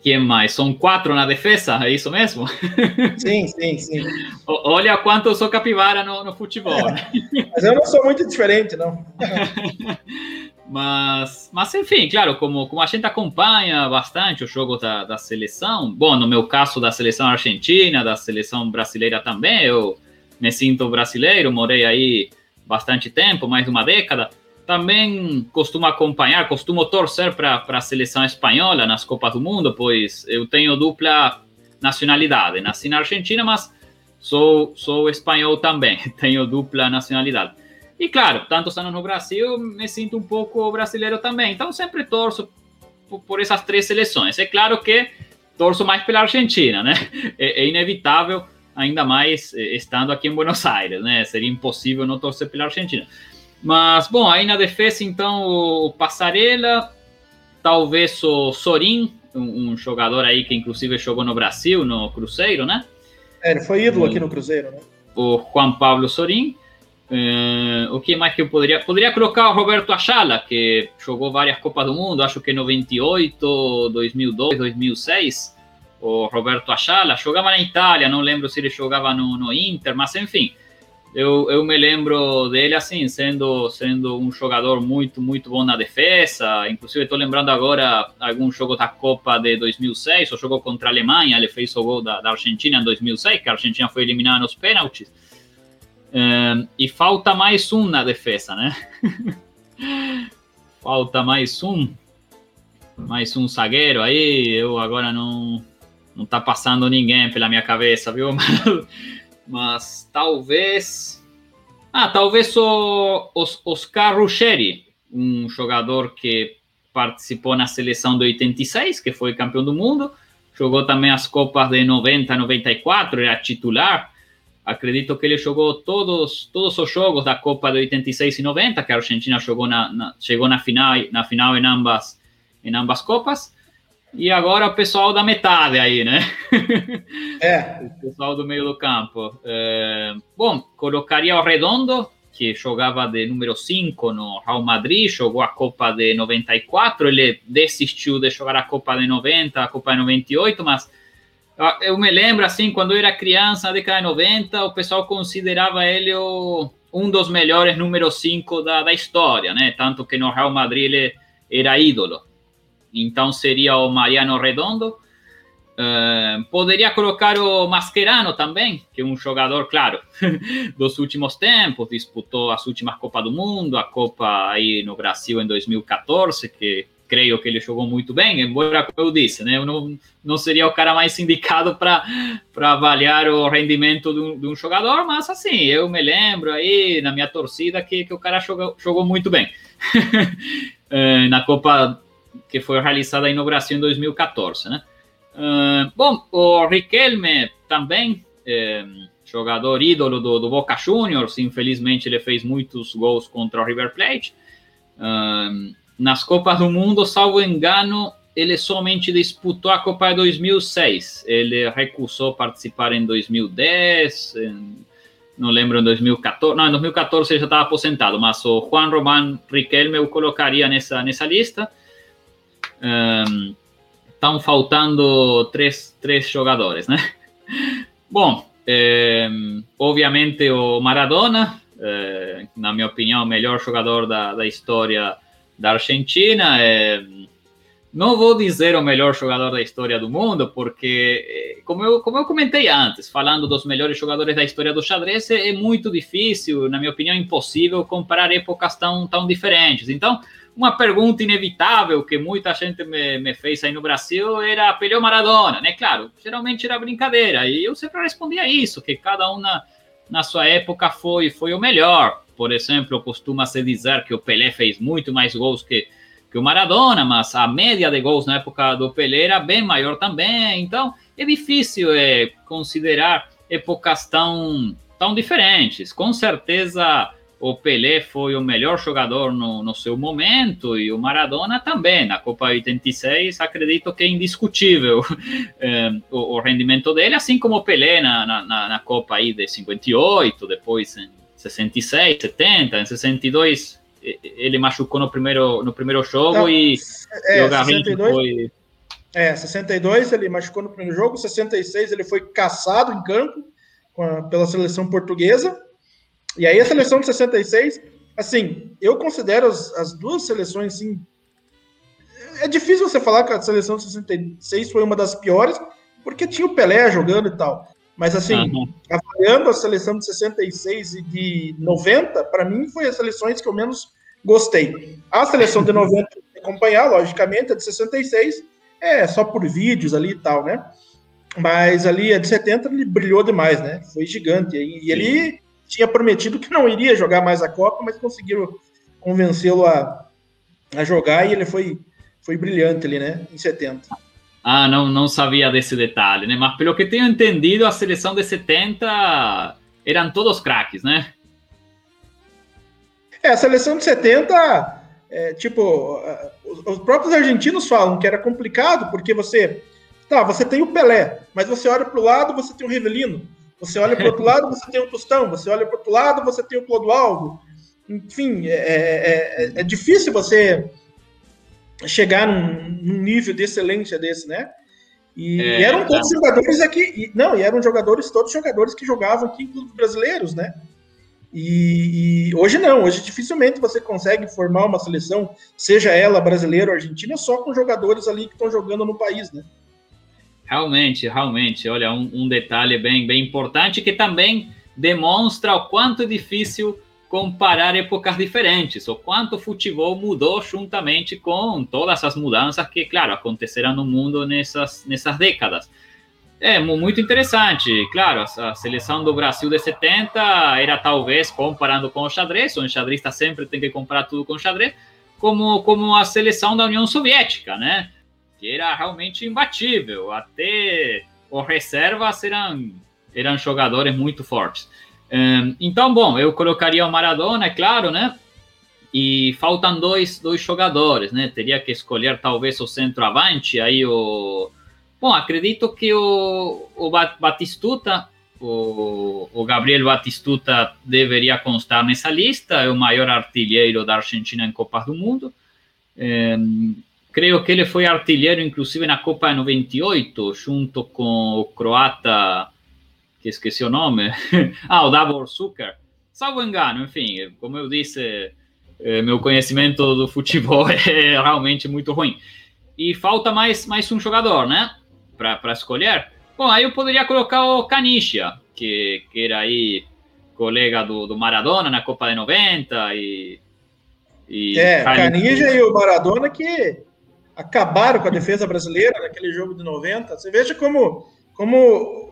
quem mais? São quatro na defesa, é isso mesmo? Sim, sim, sim. Olha quanto eu sou capivara no, no futebol. É, mas eu não sou muito diferente, não. mas, mas, enfim, claro, como, como a gente acompanha bastante o jogo da, da seleção, bom, no meu caso da seleção argentina, da seleção brasileira também, eu me sinto brasileiro, morei aí bastante tempo, mais de uma década também costumo acompanhar, costumo torcer para a seleção espanhola nas Copas do Mundo, pois eu tenho dupla nacionalidade. Nasci na Argentina, mas sou, sou espanhol também, tenho dupla nacionalidade. E claro, tantos anos no Brasil, me sinto um pouco brasileiro também. Então sempre torço por, essas três seleções. É claro que torço mais pela Argentina, né? É, é inevitável, ainda mais eh, estando aqui em Buenos Aires, né? Seria impossível não torcer pela Argentina. Mas, bom, aí na defesa, então, o Passarela, talvez o Sorin, um, um, jogador aí que inclusive jogou no Brasil, no Cruzeiro, né? É, ele foi ídolo aqui no Cruzeiro, né? O Juan Pablo Sorin. Uh, o que mais que eu poderia... Poderia colocar o Roberto Achala, que jogou várias Copas do Mundo, acho que 98, 2002, 2006. o Roberto Achala, jogava na Itália, não lembro se ele jogava no, no Inter, mas enfim, eu, eu me lembro dele assim, sendo, sendo um jogador muito, muito bom na defesa. Inclusive, estou lembrando agora algum jogo da Copa de 2006, o jogo contra a Alemanha, ele fez o gol da, da Argentina em 2006, que a Argentina foi eliminada nos pênaltis. Um, e falta mais um na defesa, né? falta mais um, mais um zagueiro aí. Eu agora não, não tá passando ninguém pela minha cabeça, viu? mas talvez. Ah, talvez o Oscar Ruggeri, um jogador que participou na seleção de 86, que foi campeão do mundo, jogou também as Copas de 90 94, era titular. Acredito que ele jogou todos, todos os jogos da Copa de 86 e 90, que a Argentina jogou na, na, chegou na final, na final em ambas, em ambas Copas. E agora o pessoal da metade aí, né? É. o pessoal do meio do campo. É, bom, colocaria o Redondo, que jogava de número 5 no Real Madrid, jogou a Copa de 94, ele desistiu de jogar a Copa de 90, a Copa de 98, mas eu me lembro, assim, quando eu era criança, na década de 90, o pessoal considerava ele o, um dos melhores número 5 da, da história, né? Tanto que no Real Madrid ele era ídolo. Então seria o Mariano Redondo. Uh, poderia colocar o Mascherano também, que é um jogador, claro, dos últimos tempos, disputou as últimas Copas do Mundo, a Copa aí no Brasil em 2014, que creio que ele jogou muito bem, embora, como eu disse, né, eu não, não seria o cara mais indicado para avaliar o rendimento de um, de um, jogador, mas assim, eu me lembro aí na minha torcida que, que o cara jogou, jogou muito bem. uh, na Copa que foi realizada no Brasil em 2014, né? Uh, bom, o Riquelme também, é, jogador ídolo do, do, Boca Juniors, infelizmente ele fez muitos gols contra o River Plate. Uh, nas Copas do Mundo, salvo engano, ele somente disputou a Copa de 2006. Ele recusou participar em 2010, em, não lembro em 2014. Não, em 2014 ele já estava aposentado, mas o Juan Román Riquelme eu colocaria nessa, nessa lista estão um, faltando três, três jogadores, né? Bom, é, obviamente o Maradona, é, na minha opinião, o melhor jogador da, da história da Argentina. É, não vou dizer o melhor jogador da história do mundo, porque, como eu, como eu comentei antes, falando dos melhores jogadores da história do xadrez, é, muito difícil, na minha opinião, impossível comparar épocas tão, tão diferentes. Então, uma pergunta inevitável que muita gente me, me fez aí no Brasil era Pelé Maradona, né? Claro, geralmente era brincadeira, e eu sempre respondia isso, que cada um na, na sua época foi, foi o melhor. Por exemplo, costuma-se dizer que o Pelé fez muito mais gols que, que o Maradona, mas a média de gols na época do Pelé era bem maior também, então é difícil é, considerar épocas tão, tão diferentes. Com certeza o Pelé foi o melhor jogador no, no, seu momento e o Maradona também. Na Copa 86, acredito que é indiscutível é, o, o, rendimento dele, assim como o Pelé na, na, na, Copa aí de 58, depois em 66, 70, em 62 ele machucou no primeiro, no primeiro jogo Não, e, é, e o Garrincha foi... É, 62 ele machucou no primeiro jogo, 66 ele foi caçado em campo a, pela seleção portuguesa, e aí a seleção de 66, assim, eu considero as, as duas seleções, assim, é difícil você falar que a seleção de 66 foi uma das piores, porque tinha o Pelé jogando e tal. Mas, assim, uhum. avaliando a seleção de 66 e de 90, para mim foi as seleções que eu menos gostei. A seleção de 90, acompanhar, logicamente, a de 66 é só por vídeos ali e tal, né? Mas ali a de 70 ele brilhou demais, né? Foi gigante. E ele tinha prometido que não iria jogar mais a Copa, mas conseguiram convencê-lo a, a jogar e ele foi, foi brilhante ali, né? Em 70. Ah, não, não sabia desse detalhe, né? Mas pelo que tenho entendido, a seleção de 70 eram todos craques, né? É, a seleção de 70, é, tipo, os próprios argentinos falam que era complicado, porque você. Tá, você tem o Pelé, mas você olha para o lado, você tem o Rivelino. Você olha para o outro lado, você tem o Tostão. Você olha para o outro lado, você tem o Clodoaldo. Enfim, é, é, é, é difícil você chegar num, num, nível de excelência desse, né? E, é, eram todos tá. jogadores aqui. E, não, e eram jogadores, todos jogadores que jogavam aqui em clubes brasileiros, né? E, e, hoje não, hoje dificilmente você consegue formar uma seleção, seja ela brasileira ou argentina, só com jogadores ali que estão jogando no país, né? Realmente, realmente, olha, um, um, detalhe bem, bem importante que também demonstra o quanto é difícil comparar épocas diferentes, o quanto o futebol mudou juntamente com todas as mudanças que, claro, aconteceram no mundo nessas, nessas décadas. É muito interessante. Claro, a seleção do Brasil de 70 era talvez, comparando com o xadrez, o xadrista sempre tem que comprar tudo com xadrez, como, como a seleção da União Soviética, né? Que era realmente imbatível. Até os reservas eram, eram jogadores muito fortes. Então, bom, eu colocaria o Maradona, é claro, né? E faltam dois, dois jogadores, né? Teria que escolher talvez o centroavante, aí o Bom, acredito que o, o Batistuta, o, o, Gabriel Batistuta deveria constar nessa lista, é o maior artilheiro da Argentina em Copas do Mundo. É, creio que ele foi artilheiro, inclusive, na Copa 98, junto com o croata, que esqueci o nome, ah, o Davor Suker. Salvo engano, enfim, como eu disse, é, meu conhecimento do futebol é realmente muito ruim. E falta mais, mais um jogador, né? para escolher, bom, aí eu poderia colocar o Canicia, que, que era aí colega do, do Maradona na Copa de 90 e... e é, Canicia e o Maradona que acabaram com a defesa brasileira naquele jogo de 90. Você veja como, como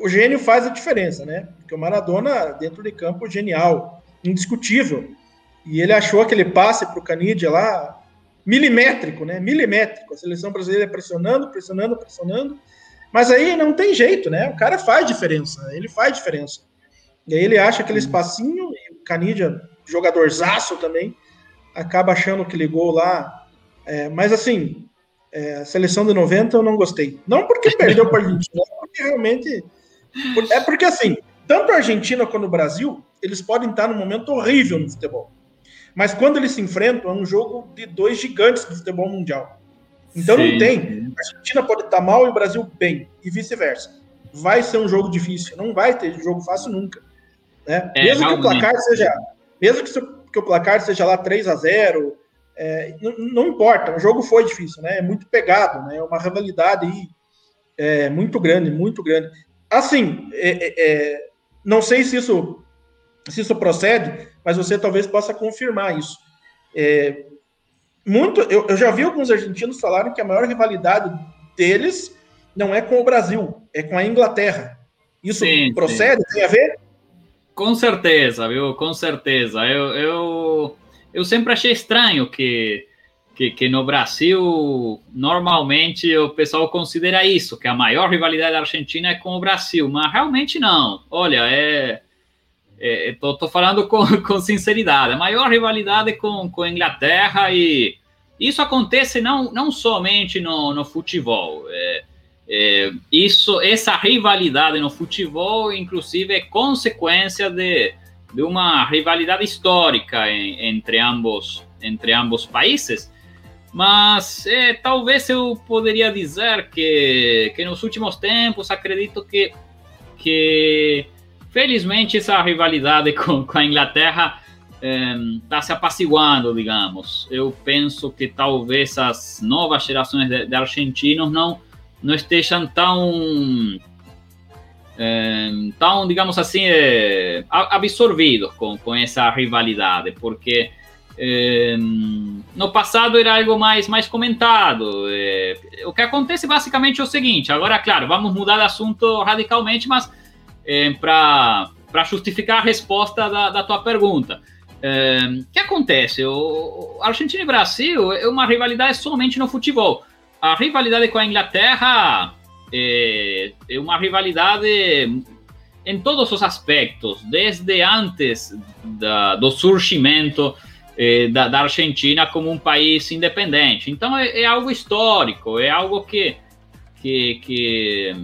o gênio faz a diferença, né? Porque o Maradona, dentro de campo, genial, indiscutível. E ele achou aquele passe para o Canidia lá, milimétrico, né? Milimétrico. A seleção brasileira pressionando, pressionando, pressionando. Mas aí não tem jeito, né? O cara faz diferença, ele faz diferença. E aí ele acha aquele espacinho, e o Canidia, jogadorzaço também, acaba achando que ligou lá. É, mas assim, é, a seleção de 90 eu não gostei. Não porque perdeu para a Argentina, porque realmente. É porque assim, tanto a Argentina quanto o Brasil, eles podem estar num momento horrível no futebol. Mas quando eles se enfrentam, é um jogo de dois gigantes do futebol mundial. Então Sim. não tem. A Argentina pode estar mal e o Brasil bem, e vice-versa. Vai ser um jogo difícil, não vai ter jogo fácil nunca. Né? É, mesmo que o placar seja. Mesmo que, que, o placar seja lá 3 a 0 é, não, não, importa, o jogo foi difícil, né? É muito pegado, né? É uma rivalidade aí é, muito grande, muito grande. Assim, é, é, é não sei se isso se isso procede, mas você talvez possa confirmar isso. É, muito, eu, eu, já vi alguns argentinos falarem que a maior rivalidade deles não é com o Brasil, é com a Inglaterra. Isso sim, procede? Sim. Tem a ver? Com certeza, viu? Com certeza. Eu, eu, eu sempre achei estranho que, que, que no Brasil, normalmente, o pessoal considera isso, que a maior rivalidade da Argentina é com o Brasil, mas realmente não. Olha, é Estou é, falando com, com sinceridade. A maior rivalidade com, com a Inglaterra e isso acontece não, não somente no, no futebol. É, é, isso, essa rivalidade no futebol, inclusive, é consequência de, de uma rivalidade histórica em, entre ambos entre ambos países. Mas é, talvez eu poderia dizer que, que nos últimos tempos acredito que, que Felizmente, essa rivalidade com, com a Inglaterra está eh, se apaciguando, digamos. Eu penso que talvez as novas gerações de, de argentinos não, não estejam tão, eh, tão digamos assim, eh, absorvidos com, com essa rivalidade, porque eh, no passado era algo mais, mais comentado. Eh, o que acontece basicamente é o seguinte: agora, claro, vamos mudar de assunto radicalmente, mas é, para justificar a resposta da, da tua pergunta. É, o que acontece? O, Argentina e Brasil é uma rivalidade somente no futebol. A rivalidade com a Inglaterra é, é uma rivalidade em todos os aspectos, desde antes da, do surgimento é, da, da, Argentina como um país independente. Então é, é algo histórico, é algo que, que, que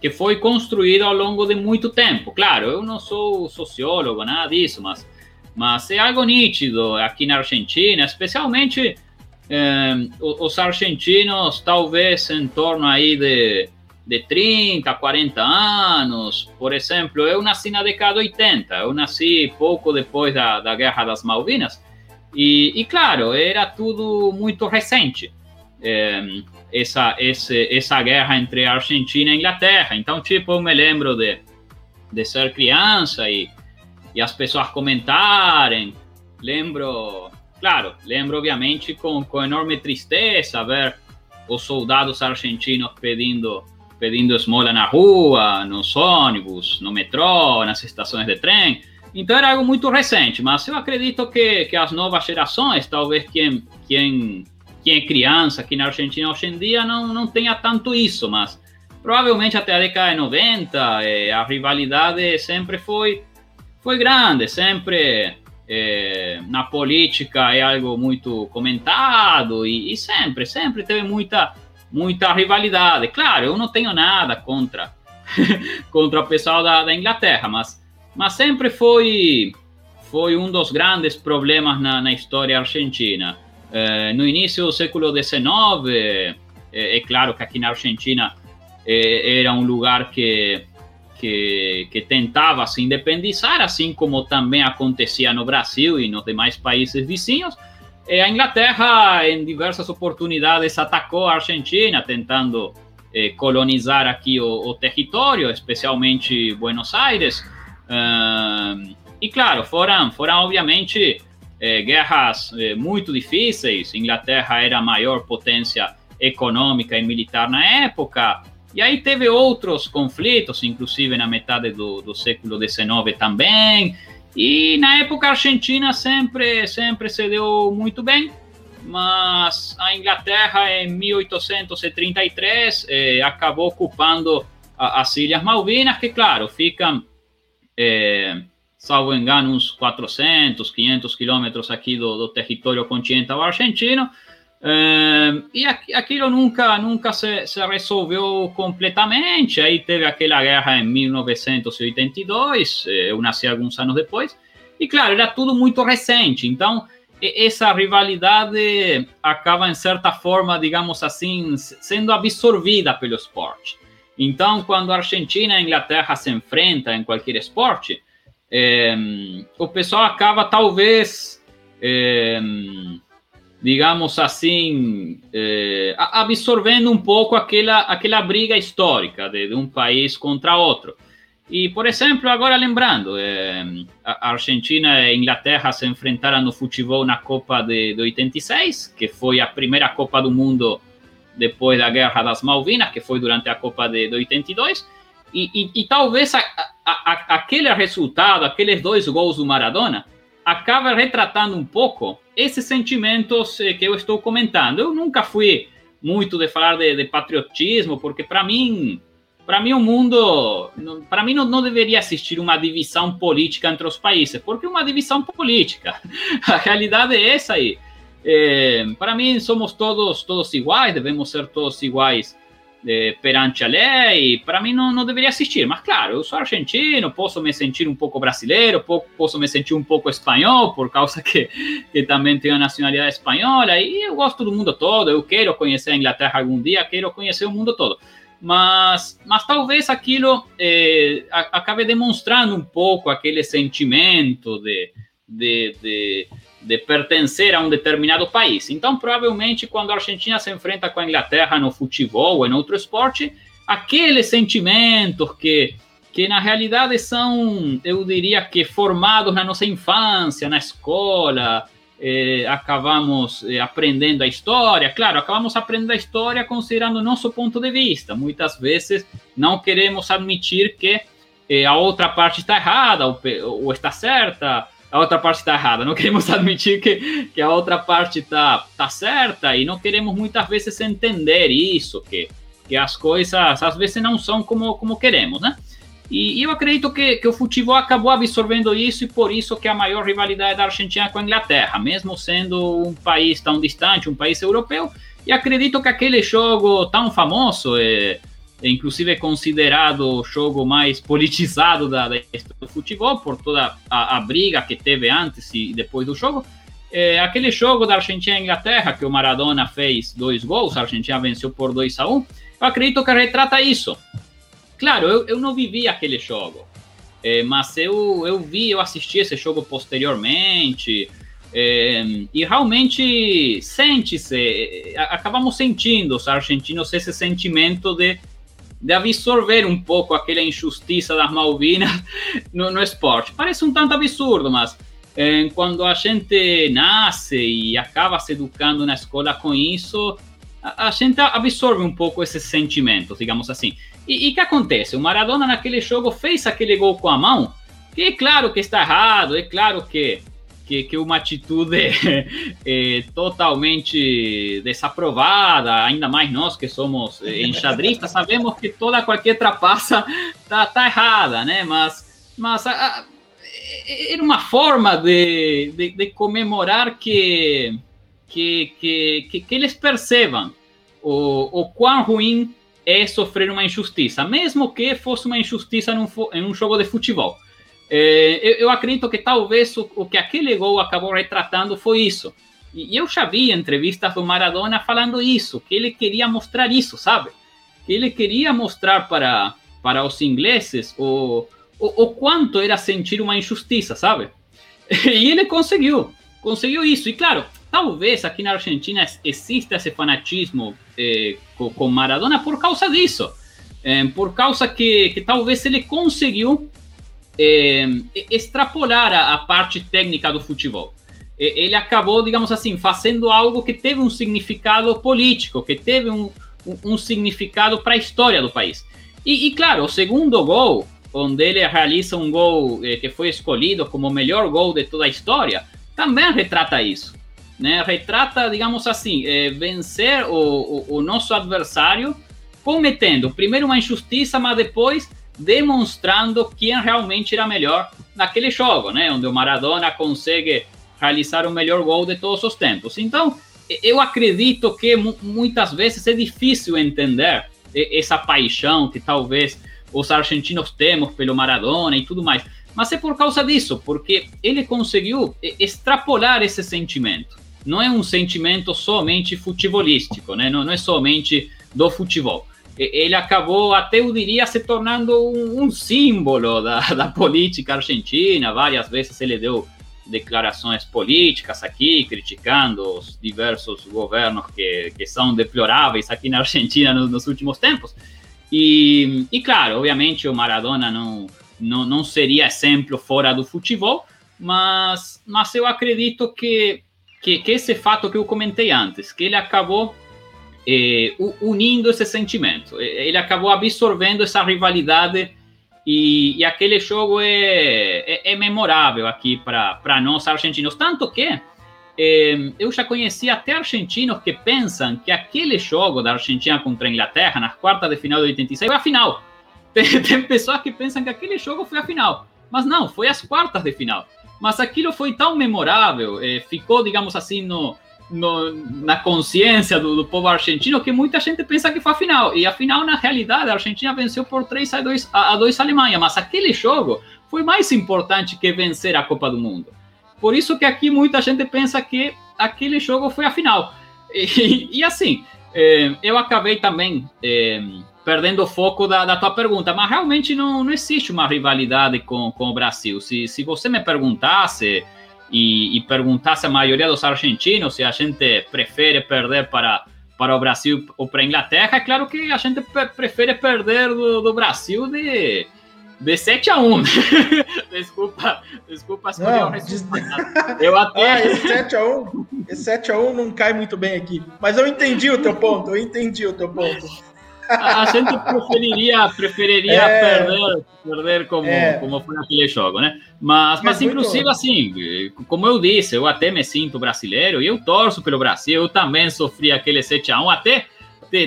que foi construído ao longo de muito tempo. Claro, eu não sou sociólogo, nada disso, mas, mas é algo nítido aqui na Argentina, especialmente é, os argentinos talvez em torno aí de, de 30, 40 anos. Por exemplo, eu nasci na década de 80, eu nasci pouco depois da, da Guerra das Malvinas, e, e claro, era tudo muito recente. É, essa, esse, essa guerra entre Argentina e Inglaterra. Então, tipo, eu me lembro de, de ser criança e, e as pessoas comentarem. Lembro, claro, lembro obviamente com, com enorme tristeza ver os soldados argentinos pedindo pedindo esmola na rua, nos ônibus, no metrô, nas estações de trem. Então era algo muito recente, mas eu acredito que, que as novas gerações, talvez quem, quem quem é criança aqui na Argentina hoje em dia não, não tenha tanto isso, mas provavelmente até a década de 90 eh, a rivalidade sempre foi, foi grande, sempre eh, na política é algo muito comentado e, e, sempre, sempre teve muita, muita rivalidade. Claro, eu não tenho nada contra, contra o pessoal da, da Inglaterra, mas, mas sempre foi, foi um dos grandes problemas na, na história argentina. Eh, no início do século XIX, é, é, claro que aqui na Argentina é, era um lugar que, que, que, tentava se independizar, assim como também acontecia no Brasil e nos demais países vizinhos. a Inglaterra, em diversas oportunidades, atacou a Argentina, tentando colonizar aqui o, o, território, especialmente Buenos Aires. E claro, foram, foram obviamente é, guerras é, muito difíceis. Inglaterra era a maior potência econômica e militar na época. E aí teve outros conflitos, inclusive na metade do, do século XIX também. E na época a Argentina sempre, sempre se deu muito bem, mas a Inglaterra em 1833 eh, acabou ocupando a, as Ilhas Malvinas, que claro, ficam eh, salvo engano, uns 400, 500 quilômetros aqui do, do território continental argentino. Uh, e aquilo nunca, nunca se, se, resolveu completamente. Aí teve aquela guerra em 1982, eh, eu nasci alguns anos depois. E claro, era tudo muito recente. Então, essa rivalidade acaba, em certa forma, digamos assim, sendo absorvida pelo esporte. Então, quando a Argentina e a Inglaterra se enfrentam em qualquer esporte, é, o pessoal acaba talvez, é, digamos assim, é, absorvendo um pouco aquela, aquela briga histórica de, de, um país contra outro. E, por exemplo, agora lembrando, é, a Argentina e a Inglaterra se enfrentaram no futebol na Copa de, de 86, que foi a primeira Copa do Mundo depois da Guerra das Malvinas, que foi durante a Copa de, de 82, e, e, e talvez a, a, aquele resultado, aqueles dois gols do Maradona, acaba retratando um pouco esses sentimentos eh, que eu estou comentando. Eu nunca fui muito de falar de, de patriotismo, porque para mim, para mim o mundo, para mim não, não, deveria existir uma divisão política entre os países, porque uma divisão política. A realidade é essa aí. É, para mim somos todos todos iguais, devemos ser todos iguais eh, perante a lei, para mim não, não deveria existir. Mas claro, eu sou argentino, posso me sentir um pouco brasileiro, posso me sentir um pouco espanhol, por causa que, que também tenho a nacionalidade espanhola, e eu gosto do mundo todo, eu quero conhecer a Inglaterra algum dia, quero conhecer o mundo todo. Mas, mas talvez aquilo eh, acabe demonstrando um pouco aquele sentimento de, de, de de pertencer a um determinado país. Então, provavelmente, quando a Argentina se enfrenta com a Inglaterra no futebol ou em outro esporte, aqueles sentimentos que, que na realidade são, eu diria que formados na nossa infância, na escola, eh, acabamos eh, aprendendo a história. Claro, acabamos aprendendo a história considerando o nosso ponto de vista. Muitas vezes não queremos admitir que eh, a outra parte está errada ou, ou está certa a outra parte está errada. Não queremos admitir que, que a outra parte está tá certa e não queremos muitas vezes entender isso, que, que as coisas às vezes não são como, como queremos, né? E, eu acredito que, que o futebol acabou absorvendo isso e por isso que a maior rivalidade da Argentina com a Inglaterra, mesmo sendo um país tão distante, um país europeu, e acredito que aquele jogo tão famoso, é, inclusive é considerado o jogo mais politizado da, da do futebol, por toda a, a, briga que teve antes e depois do jogo. É, aquele jogo da Argentina e Inglaterra, que o Maradona fez dois gols, a Argentina venceu por 2 a 1 um, eu acredito que retrata isso. Claro, eu, eu não vivi aquele jogo, é, mas eu, eu vi, eu assisti esse jogo posteriormente, é, e realmente sente-se, acabamos sentindo os argentinos esse sentimento de, de absorver um pouco aquela injustiça das Malvinas no, no esporte. Parece um tanto absurdo, mas é, quando a gente nasce e acaba se educando na escola com isso, a, a gente absorve um pouco esses sentimentos, digamos assim. E o que acontece? O Maradona naquele jogo fez aquele gol com a mão, que é claro que está errado, é claro que que, que uma atitude é, totalmente desaprovada, ainda mais nós que somos enxadristas, sabemos que toda qualquer trapaça tá, tá errada, né? Mas, mas a, a, era uma forma de, de, de comemorar que, que, que, que, eles percebam o, o quão ruim é sofrer uma injustiça, mesmo que fosse uma injustiça num, em um jogo de futebol. É, eu, eu, acredito que talvez o, o, que aquele gol acabou retratando foi isso. E, eu já vi entrevistas do Maradona falando isso, que ele queria mostrar isso, sabe? Que ele queria mostrar para, para os ingleses o, o, o quanto era sentir uma injustiça, sabe? E ele conseguiu, conseguiu isso. E claro, talvez aqui na Argentina exista esse fanatismo eh, com, com, Maradona por causa disso. Eh, por causa que, que talvez ele conseguiu eh, extrapolar a, a, parte técnica do futebol. Ele acabou, digamos assim, fazendo algo que teve um significado político, que teve um, um, um significado para a história do país. E, e, claro, o segundo gol onde ele realiza um gol eh, que foi escolhido como o melhor gol de toda a história, também retrata isso. Né? Retrata, digamos assim, eh, vencer o, o, o, nosso adversário cometendo primeiro uma injustiça, mas depois demonstrando quem realmente era melhor naquele jogo, né? onde o Maradona consegue realizar o melhor gol de todos os tempos. Então, eu acredito que muitas vezes é difícil entender essa paixão que talvez os argentinos temos pelo Maradona e tudo mais. Mas é por causa disso, porque ele conseguiu extrapolar esse sentimento. Não é um sentimento somente futebolístico, né? não, não é somente do futebol. Ele acabou, até eu diria, se tornando um, um símbolo da, da política argentina. Várias vezes ele deu declarações políticas aqui, criticando os diversos governos que, que são deploráveis aqui na Argentina nos, nos últimos tempos. E, e claro, obviamente o Maradona não, não, não seria exemplo fora do futebol, mas, mas eu acredito que, que, que esse fato que eu comentei antes, que ele acabou unindo esse sentimento, ele acabou absorvendo essa rivalidade e, e aquele jogo é, é, é memorável aqui para nós argentinos, tanto que eu já conheci até argentinos que pensam que aquele jogo da Argentina contra a Inglaterra, nas quartas de final de 86, foi a final. Tem, tem pessoas que pensam que aquele jogo foi a final. Mas não, foi as quartas de final. Mas aquilo foi tão memorável, eh, ficou, digamos assim, no, no, na consciência do, do, povo argentino que muita gente pensa que foi a final. E a final, na realidade, a Argentina venceu por 3 a 2 a, a 2 a Alemanha. Mas aquele jogo foi mais importante que vencer a Copa do Mundo. Por isso que aqui muita gente pensa que aquele jogo foi a final. E, e assim, é, eu acabei também é, perdendo o foco da, da, tua pergunta, mas realmente não, não existe uma rivalidade com, com o Brasil. Se, se você me perguntasse e, e perguntasse a maioria dos argentinos se a gente prefere perder para, para o Brasil ou para a Inglaterra, é claro que a gente prefere perder do, do Brasil de de 7 a 1. desculpa, desculpa não, des... Eu até. Ah, esse 7 a 1, esse 7 a 1 não cai muito bem aqui. Mas eu entendi o teu ponto, eu entendi o teu ponto. A, gente preferiria, preferiria é... perder, perder como, é... como foi naquele jogo, né? Mas, mas, mas inclusive, assim, como eu disse, eu até me sinto brasileiro e eu torço pelo Brasil. Eu também sofri aquele 7 a 1 até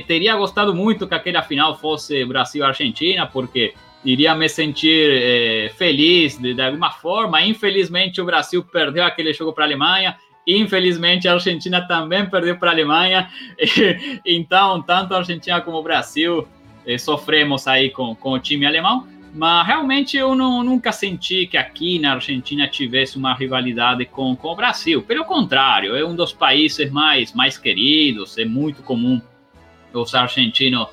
teria gostado muito que aquela final fosse Brasil-Argentina, porque iria me sentir é, feliz de, de, alguma forma. Infelizmente, o Brasil perdeu aquele jogo para a Alemanha. Infelizmente, a Argentina também perdeu para a Alemanha. então, tanto a Argentina como o Brasil é, sofremos aí com, com o time alemão. Mas realmente eu não, nunca senti que aqui na Argentina tivesse uma rivalidade com, com o Brasil. Pelo contrário, é um dos países mais, mais queridos, é muito comum os argentinos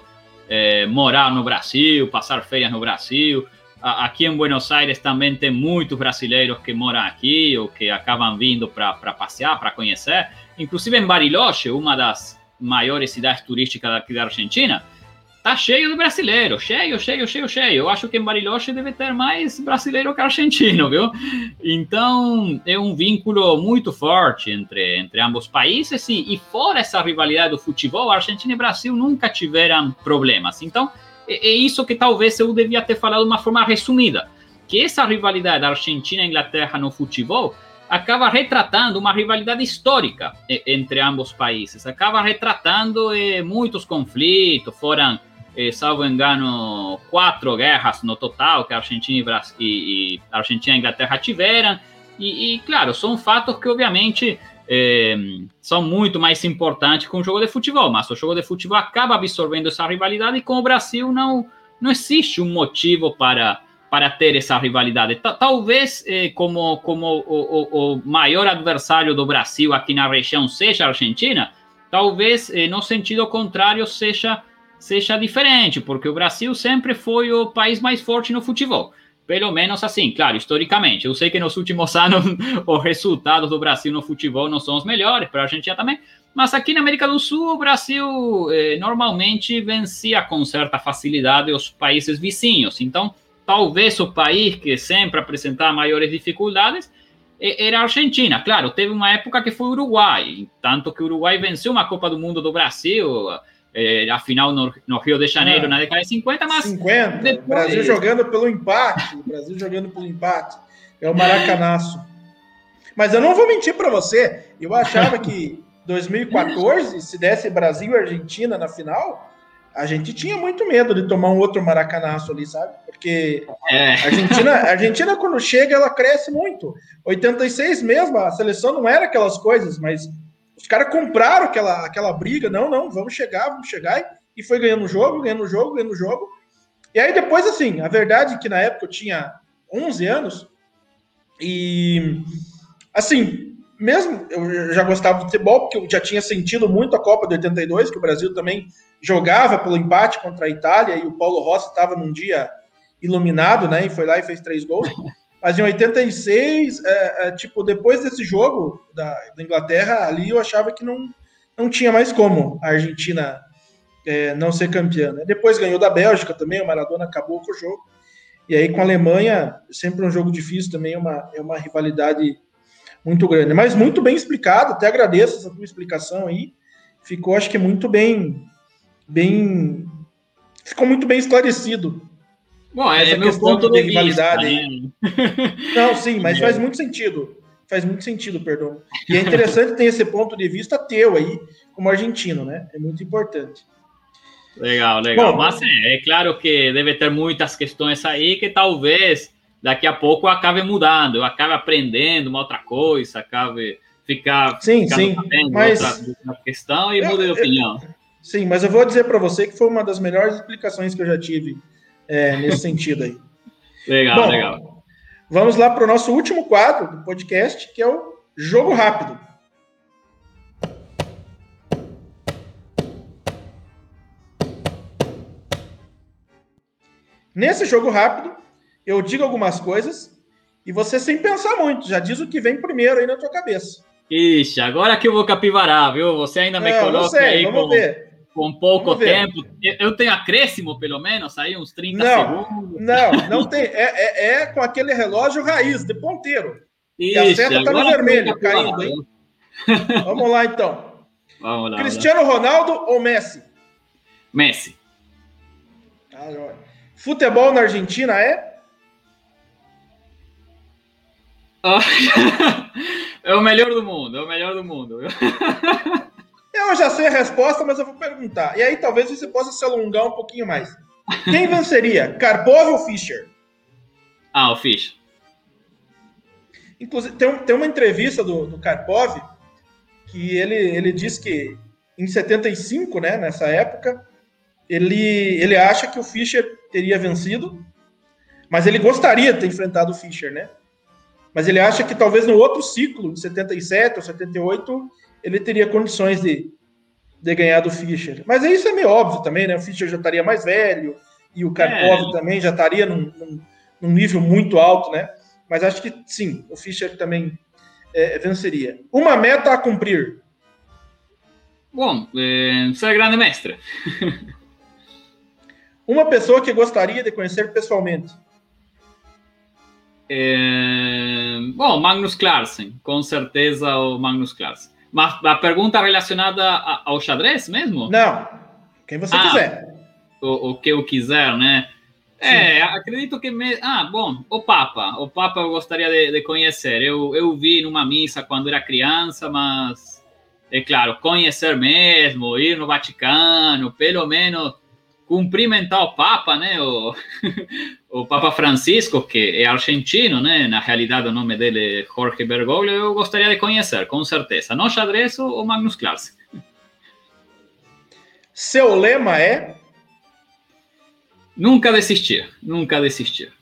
é, morar no Brasil, passar férias no Brasil. Aqui em Buenos Aires também tem muitos brasileiros que moram aqui ou que acabam vindo para passear, para conhecer. Inclusive em Bariloche, uma das maiores cidades turísticas daqui da Argentina, tá cheio de brasileiro, cheio, cheio, cheio, cheio. Eu acho que em Bariloche deve ter mais brasileiro que argentino, viu? Então é um vínculo muito forte entre, entre ambos países e, e fora essa rivalidade do futebol, Argentina e Brasil nunca tiveram problemas. Então é, é isso que talvez eu devia ter falado de uma forma resumida, que essa rivalidade da Argentina e Inglaterra no futebol acaba retratando uma rivalidade histórica entre ambos países, acaba retratando eh, muitos conflitos, foram eh, salvo engano, quatro guerras no total que a Argentina e, e, e Argentina e Inglaterra tiveram. E, e, claro, são fatos que, obviamente, eh, são muito mais importantes que um jogo de futebol, mas o jogo de futebol acaba absorvendo essa rivalidade e com o Brasil não, não existe um motivo para, para ter essa rivalidade. Talvez, eh, como, como o, o, o, maior adversário do Brasil aqui na região seja a Argentina, talvez, eh, no sentido contrário, seja seja diferente, porque o Brasil sempre foi o país mais forte no futebol. Pelo menos assim, claro, historicamente. Eu sei que nos últimos anos os resultados do Brasil no futebol não são os melhores, para a Argentina também, mas aqui na América do Sul, o Brasil eh, normalmente vencia com certa facilidade os países vizinhos. Então, talvez o país que sempre apresentava maiores dificuldades era a Argentina. Claro, teve uma época que foi o Uruguai, tanto que o Uruguai venceu uma Copa do Mundo do Brasil é, a final no, no, Rio de Janeiro ah, na década de 50, mas. 50. Depois... Brasil jogando pelo empate. O Brasil jogando pelo empate. É o maracanaço. Mas eu não vou mentir para você. Eu achava que 2014, se desse Brasil e Argentina na final, a gente tinha muito medo de tomar um outro maracanaço ali, sabe? Porque é. a Argentina, a Argentina, quando chega, ela cresce muito. 86 mesmo, a seleção não era aquelas coisas, mas os caras compraram aquela, aquela briga, não, não, vamos chegar, vamos chegar, e foi ganhando o jogo, ganhando o jogo, ganhando o jogo. E aí depois, assim, a verdade é que na época eu tinha 11 anos, e assim, mesmo eu já gostava de futebol, porque eu já tinha sentido muito a Copa de 82, que o Brasil também jogava pelo empate contra a Itália, e o Paulo Rossi estava num dia iluminado, né, e foi lá e fez três gols. Mas em 86, é, é, tipo, depois desse jogo da, da, Inglaterra, ali eu achava que não, não tinha mais como a Argentina é, não ser campeã. Né? Depois ganhou da Bélgica também, o Maradona acabou com o jogo. E aí com a Alemanha, sempre um jogo difícil também, é uma, é uma rivalidade muito grande. Mas muito bem explicado, até agradeço essa tua explicação aí. Ficou, acho que muito bem, bem, ficou muito bem esclarecido Bom, é, é meu ponto de, de rivalidade. Vista, né? Não, sim, mas é. faz muito sentido. Faz muito sentido, perdão. E é interessante ter esse ponto de vista teu aí, como argentino, né? É muito importante. Legal, legal. Bom, mas é, é claro que deve ter muitas questões aí que talvez daqui a pouco acabe mudando, eu acabe aprendendo uma outra coisa, acabe ficar sim, sim, mas outra, outra questão e mude de opinião. sim, mas eu vou dizer para você que foi uma das melhores explicações que eu já tive é, nesse sentido aí. Legal, Bom, legal. Vamos lá para o nosso último quadro do podcast, que é o Jogo Rápido. Nesse jogo rápido, eu digo algumas coisas e você, sem pensar muito, já diz o que vem primeiro aí na tua cabeça. Ixi, agora que eu vou capivarar, viu? Você ainda me é, coloca sei, aí vamos com... ver com pouco tempo. Eu tenho acréscimo, pelo menos, aí uns 30 não, segundos. Não, não tem. É, é, é, com aquele relógio raiz, de ponteiro. Ixi, e a seta tá no vermelho, caindo, hein? Vamos lá, então. Vamos lá, Cristiano vamos lá. Ronaldo ou Messi? Messi. Ah, Futebol na Argentina é? é o melhor do mundo, é o melhor do mundo. Eu já sei a resposta, mas eu vou perguntar. E aí talvez você possa se alongar um pouquinho mais. Quem venceria, Karpov ou Fischer? Ah, o Fischer. Inclusive, tem, tem uma entrevista do, do Karpov que ele, ele diz que em 75, né, nessa época, ele, ele acha que o Fischer teria vencido, Mas ele gostaria de ter enfrentado o Fischer, né? Mas ele acha que talvez no outro ciclo, em 77 ou 78, ele teria condições de, de ganhar do Fischer. Mas isso é meio óbvio também, né? O Fischer já estaria mais velho e o Karpov é. também já estaria num, num, num, nível muito alto, né? Mas acho que sim, o Fischer também é, venceria. Uma meta a cumprir. Bom, é, ser grande mestre. Uma pessoa que gostaria de conhecer pessoalmente. É... Bom, Magnus Carlsen, com certeza o Magnus Carlsen. Mas a pergunta relacionada ao xadrez mesmo? Não, quem você ah, quiser. O, o, que eu quiser, né? É, Sim. É, acredito que... Me... Ah, bom, o Papa. O Papa eu gostaria de, de conhecer. Eu, eu vi numa missa quando era criança, mas... É claro, conhecer mesmo, ir no Vaticano, pelo menos cumprimentar o Papa, né? O, o Papa Francisco, que é argentino, né? Na realidade, o nome dele é Jorge Bergoglio. Eu gostaria de conhecer, com certeza. No xadrez ou Magnus Carlsen. Seu lema é? Nunca desistir, nunca desistir.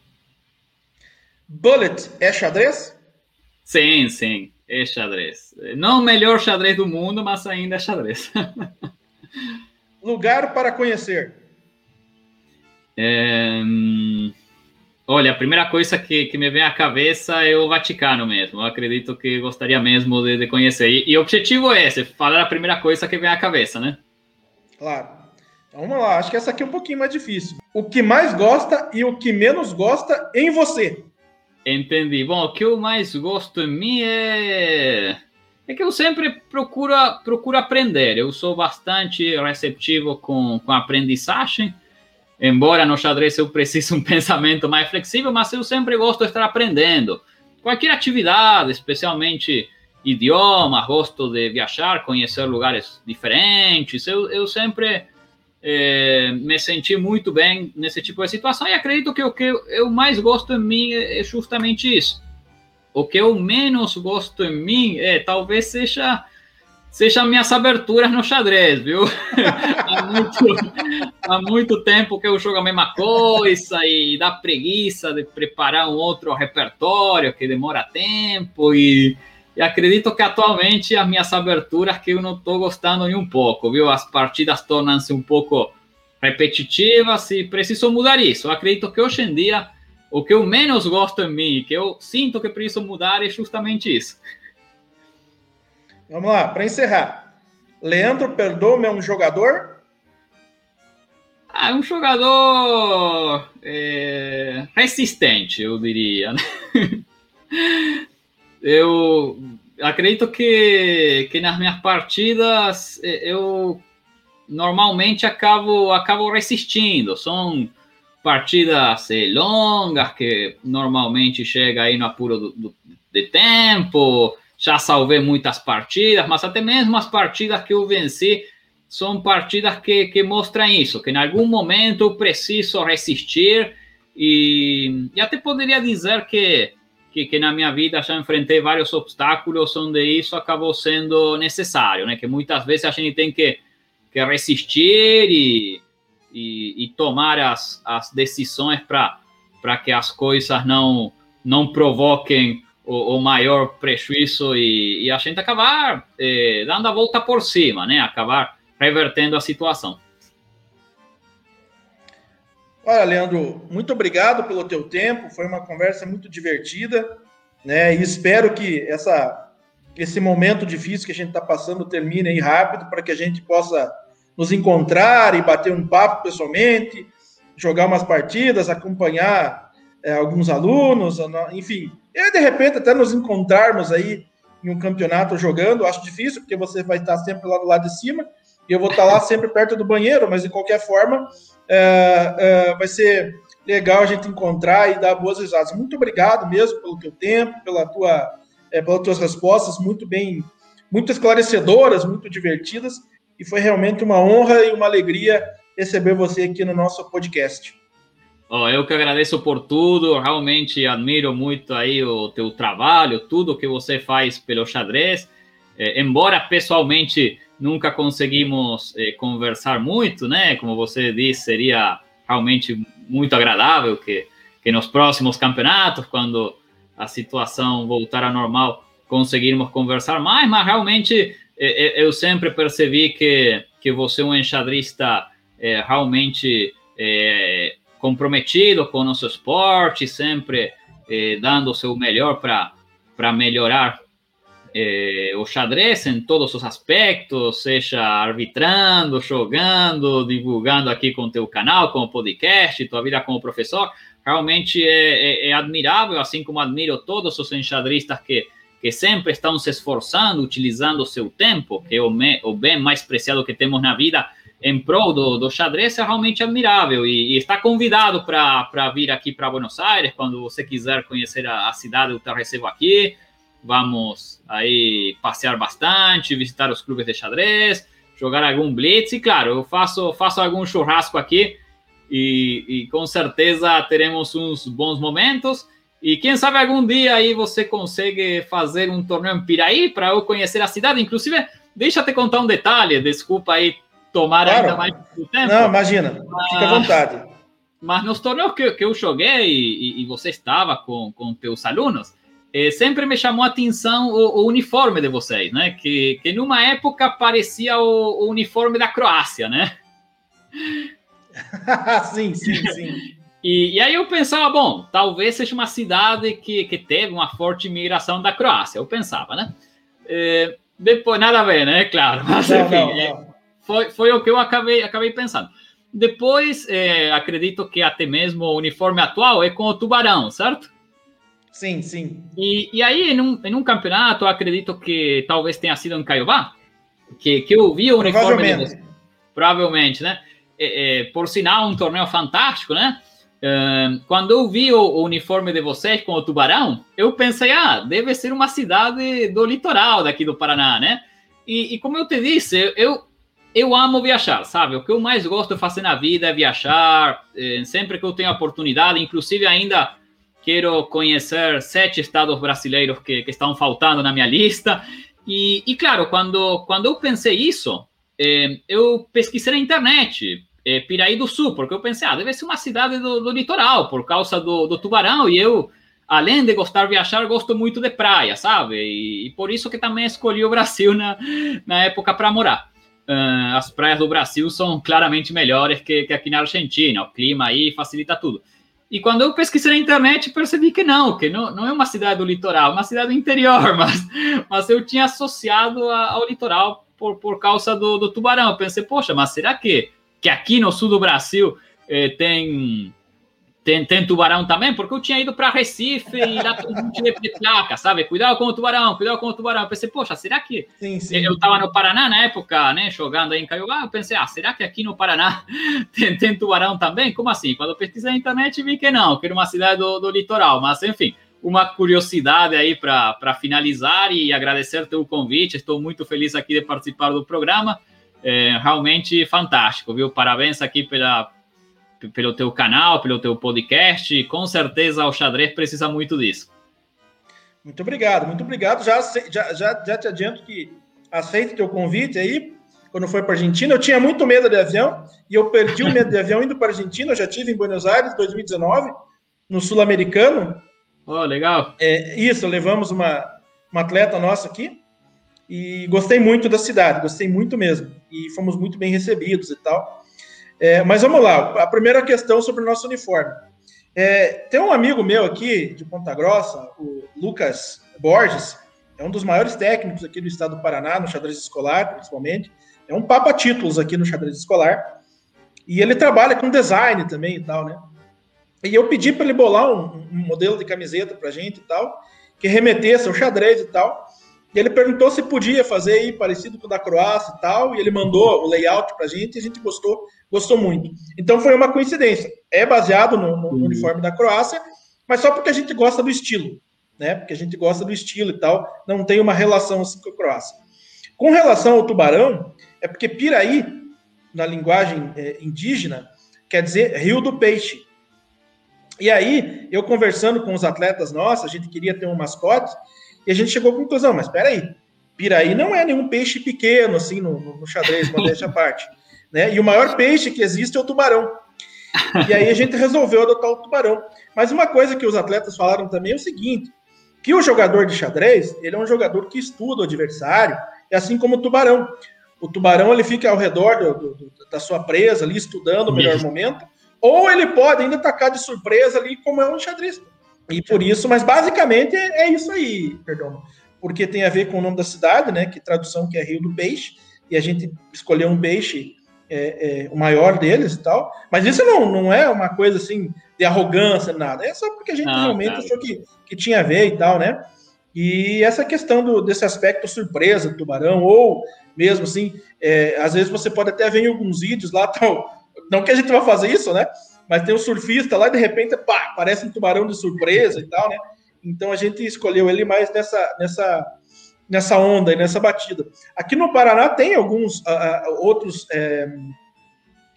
Bullet é xadrez? Sim, sim, é xadrez. Não o melhor xadrez do mundo, mas ainda é xadrez. Lugar para conhecer. É, olha, a primeira coisa que, que, me vem à cabeça é o Vaticano mesmo. Eu acredito que gostaria mesmo de, de conhecer. E, e, o objetivo é esse, falar a primeira coisa que vem à cabeça, né? Claro. Então, vamos lá, acho que essa aqui é um pouquinho mais difícil. O que mais gosta e o que menos gosta em você? Entendi. Bom, o que eu mais gosto em mim é é que eu sempre procuro, procuro aprender. Eu sou bastante receptivo com, com aprendizagem embora no xadrez eu precise um pensamento mais flexível, mas eu sempre gosto de estar aprendendo. Qualquer atividade, especialmente idioma, gosto de viajar, conhecer lugares diferentes. Eu, eu sempre é, me senti muito bem nesse tipo de situação e acredito que o que eu mais gosto em mim é justamente isso. O que eu menos gosto em mim é talvez seja seja minhas aberturas no xadrez, viu? há, muito, há muito tempo que eu jogo a mesma coisa e dá preguiça de preparar um outro repertório que demora tempo e, e acredito que atualmente as minhas aberturas que eu não estou gostando nem um pouco, viu? As partidas tornam-se um pouco repetitivas e preciso mudar isso. Eu acredito que hoje em dia o que eu menos gosto em mim, que eu sinto que preciso mudar é justamente isso. Vamos lá, para encerrar. Leandro Perdomo é um jogador? Ah, é um jogador é, resistente, eu diria. Né? eu acredito que, que nas minhas partidas é, eu normalmente acabo, acabo resistindo. São partidas é, longas que normalmente chega aí no apuro do, do, de tempo já salvei muitas partidas, mas até mesmo as partidas que eu venci são partidas que, que mostram isso, que em algum momento eu preciso resistir e, e até poderia dizer que, que, que, na minha vida já enfrentei vários obstáculos onde isso acabou sendo necessário, né? Que muitas vezes a gente tem que, que resistir e, e, e tomar as, as decisões para que as coisas não, não provoquem o, o maior prejuízo e, e, a gente acabar eh, dando a volta por cima, né? Acabar revertendo a situação. Olha, Leandro, muito obrigado pelo teu tempo. Foi uma conversa muito divertida, né? E espero que essa esse momento difícil que a gente está passando termine aí rápido para que a gente possa nos encontrar e bater um papo pessoalmente, jogar umas partidas, acompanhar é, alguns alunos, enfim, e de repente até nos encontrarmos aí em um campeonato jogando, acho difícil, porque você vai estar sempre lá do lado de cima, e eu vou estar lá sempre perto do banheiro, mas de qualquer forma é, é, vai ser legal a gente encontrar e dar boas risadas. Muito obrigado mesmo pelo teu tempo, pela tua, é, pelas tuas respostas muito bem, muito esclarecedoras, muito divertidas, e foi realmente uma honra e uma alegria receber você aqui no nosso podcast. Oh, eu que agradeço por tudo, realmente admiro muito aí o teu trabalho, tudo que você faz pelo xadrez. É, embora pessoalmente nunca conseguimos é, conversar muito, né? Como você disse, seria realmente muito agradável que, que nos próximos campeonatos, quando a situação voltar ao normal, conseguirmos conversar mais, mas realmente eu sempre percebi que, que você é um enxadrista é, realmente é, comprometido com o nosso esporte, sempre é, dando o seu melhor para melhorar é, o xadrez em todos os aspectos, seja arbitrando, jogando, divulgando aqui com o teu canal, com o podcast, tua vida como professor, realmente é, é, é admirável, assim como admiro todos os enxadristas que que sempre estão se esforçando, utilizando o seu tempo, que é o, me, o bem mais preciado que temos na vida, em prol do, do xadrez, é realmente admirável. E, e está convidado para vir aqui para Buenos Aires, quando você quiser conhecer a, a cidade, eu te recebo aqui. Vamos aí passear bastante, visitar os clubes de xadrez, jogar algum blitz. E claro, eu faço, faço algum churrasco aqui e, e com certeza teremos uns bons momentos. E quem sabe algum dia aí você consegue fazer um torneio em Piraí para eu conhecer a cidade. Inclusive, deixa eu te contar um detalhe, desculpa aí tomar claro. ainda mais tempo. Não, imagina, mas, fica à vontade. Mas nos torneios que, que eu joguei e, e, você estava com, com teus alunos, eh, sempre me chamou a atenção o, o, uniforme de vocês, né? Que, que numa época parecia o, o uniforme da Croácia, né? sim, sim, sim. E, e, aí eu pensava, bom, talvez seja uma cidade que, que teve uma forte imigração da Croácia, eu pensava, né? É, depois, nada a ver, né? Claro, mas não, enfim, não, não. É, foi, foi o que eu acabei, acabei pensando. Depois, é, acredito que até mesmo o uniforme atual é com o tubarão, certo? Sim, sim. E, e aí, em um, em um campeonato, acredito que talvez tenha sido em Caiobá, que, que eu vi o uniforme. Provavelmente. Provavelmente, né? É, é, por sinal, um torneio fantástico, né? quando eu vi o, o, uniforme de vocês com o tubarão, eu pensei, ah, deve ser uma cidade do litoral daqui do Paraná, né? E, e, como eu te disse, eu, eu amo viajar, sabe? O que eu mais gosto de fazer na vida é viajar, eh, sempre que eu tenho oportunidade, inclusive ainda quero conhecer sete estados brasileiros que, que estão faltando na minha lista. E, e claro, quando, quando eu pensei isso, eh, eu pesquisei na internet, é, Piraí do Sul, porque eu pensei, ah, deve ser uma cidade do, do litoral, por causa do, do, tubarão, e eu, além de gostar de viajar, gosto muito de praia, sabe? E, e por isso que também escolhi o Brasil na, na época para morar. Uh, as praias do Brasil são claramente melhores que, que aqui na Argentina, o clima aí facilita tudo. E quando eu pesquisei na internet, percebi que não, que não, não é uma cidade do litoral, é uma cidade do interior, mas, mas eu tinha associado a, ao litoral por, por causa do, do tubarão. Eu pensei, poxa, mas será que que aqui no sul do Brasil eh, tem, tem, tem tubarão também, porque eu tinha ido para Recife e lá todo mundo tinha placa, sabe? Cuidado com o tubarão, cuidado com o tubarão. Eu pensei, poxa, será que. Sim, sim. Eu estava no Paraná na época, né, jogando aí em Caiobá. Eu pensei, ah, será que aqui no Paraná tem, tem tubarão também? Como assim? Quando eu pesquisei na internet, vi que não, que era uma cidade do, do litoral, mas enfim uma curiosidade aí para finalizar e agradecer teu convite. Estou muito feliz aqui de participar do programa é realmente fantástico, viu? Parabéns aqui pela, pelo teu canal, pelo teu podcast. Com certeza o xadrez precisa muito disso. Muito obrigado, muito obrigado. Já, já, já, já te adianto que aceito teu convite aí. Quando foi para a Argentina, eu tinha muito medo de avião e eu perdi o medo de avião indo para a Argentina. Eu já tive em Buenos Aires, 2019, no Sul-Americano. Oh, legal. É, isso, levamos uma, uma atleta nossa aqui e gostei muito da cidade, gostei muito mesmo. E fomos muito bem recebidos e tal. É, mas vamos lá, a primeira questão sobre o nosso uniforme. É, tem um amigo meu aqui de Ponta Grossa, o Lucas Borges, é um dos maiores técnicos aqui do estado do Paraná, no xadrez escolar, principalmente. É um papa títulos aqui no xadrez escolar. E ele trabalha com design também e tal, né? E eu pedi para ele bolar um, um modelo de camiseta para gente e tal, que remetesse ao xadrez e tal. E ele perguntou se podia fazer aí parecido com o da Croácia e tal, e ele mandou o layout pra gente e a gente gostou, gostou muito. Então foi uma coincidência. É baseado no, no uhum. uniforme da Croácia, mas só porque a gente gosta do estilo, né? Porque a gente gosta do estilo e tal, não tem uma relação assim com a Croácia. Com relação ao tubarão, é porque Piraí, na linguagem é, indígena, quer dizer rio do peixe. E aí, eu conversando com os atletas nossos, a gente queria ter um mascote, e a gente chegou à conclusão, mas espera aí, piraí não é nenhum peixe pequeno, assim, no, no xadrez, modéstia à parte. Né? E o maior peixe que existe é o tubarão. E aí a gente resolveu adotar o tubarão. Mas uma coisa que os atletas falaram também é o seguinte: que o jogador de xadrez, ele é um jogador que estuda o adversário, é assim como o tubarão. O tubarão ele fica ao redor do, do, da sua presa ali, estudando o melhor Isso. momento, ou ele pode ainda atacar de surpresa ali, como é um xadrez. E por isso, mas basicamente é, é isso aí, perdão. Porque tem a ver com o nome da cidade, né? Que tradução que é Rio do Peixe, e a gente escolheu um peixe é, é, o maior deles e tal. Mas isso não, não é uma coisa assim de arrogância, nada. É só porque a gente não, realmente achou que, que tinha a ver e tal, né? E essa questão do, desse aspecto surpresa do tubarão, ou mesmo assim, é, às vezes você pode até ver em alguns vídeos lá, tal, não que a gente vai fazer isso, né? Mas tem um surfista lá e de repente, pá, parece um tubarão de surpresa e tal, né? Então a gente escolheu ele mais nessa, nessa, nessa onda e nessa batida. Aqui no Paraná tem alguns uh, outros é,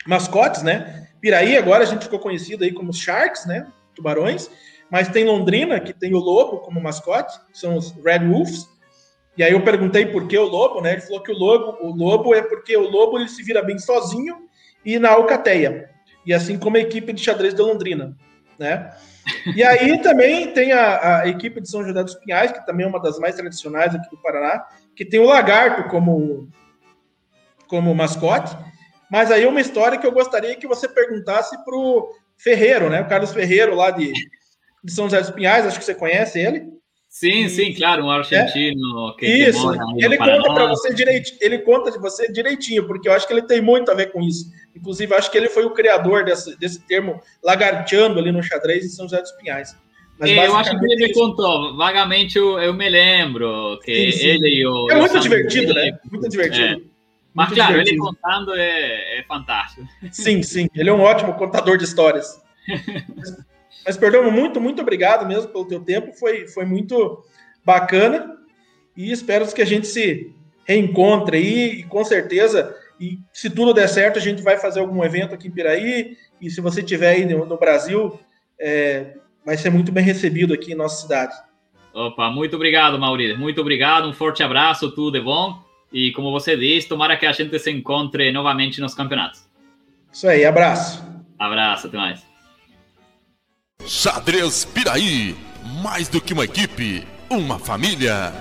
mascotes, né? Piraí agora a gente ficou conhecido aí como Sharks, né? Tubarões. Mas tem Londrina, que tem o lobo como mascote, que são os Red Wolves. E aí eu perguntei por que o lobo, né? Ele falou que o lobo, o lobo é porque o lobo ele se vira bem sozinho e na alcateia. E assim como a equipe de xadrez de Londrina, né? E aí também tem a, a, equipe de São José dos Pinhais, que também é uma das mais tradicionais aqui do Paraná, que tem o lagarto como, como mascote. Mas aí uma história que eu gostaria que você perguntasse para o Ferreiro, né? O Carlos Ferreiro, lá de, de São José dos Pinhais, acho que você conhece ele. Sim, sim, claro, um argentino é. que Isso, que ele conta para você direitinho, ele conta de você direitinho, porque eu acho que ele tem muito a ver com isso. Inclusive, acho que ele foi o criador desse, desse termo lagarteando ali no xadrez em São José dos Pinhais. Mas é, eu acho que ele me contou, vagamente eu, eu me lembro que sim, sim. ele e o. É muito divertido, né? Muito divertido. É. Mas, muito claro, divertido. ele contando é, é fantástico. Sim, sim, ele é um ótimo contador de histórias. Mas, Perdomo, muito, muito obrigado mesmo pelo teu tempo. Foi, foi muito bacana. E espero que a gente se reencontre aí. E com certeza, e se tudo der certo, a gente vai fazer algum evento aqui em Piraí. E se você estiver aí no, no Brasil, é, vai ser muito bem recebido aqui em nossa cidade. Opa, muito obrigado, Maurício. Muito obrigado. Um forte abraço, tudo de bom. E como você disse, tomara que a gente se encontre novamente nos campeonatos. Isso aí, abraço. Abraço, até mais. Xadrez Piraí, mais do que uma equipe, uma família.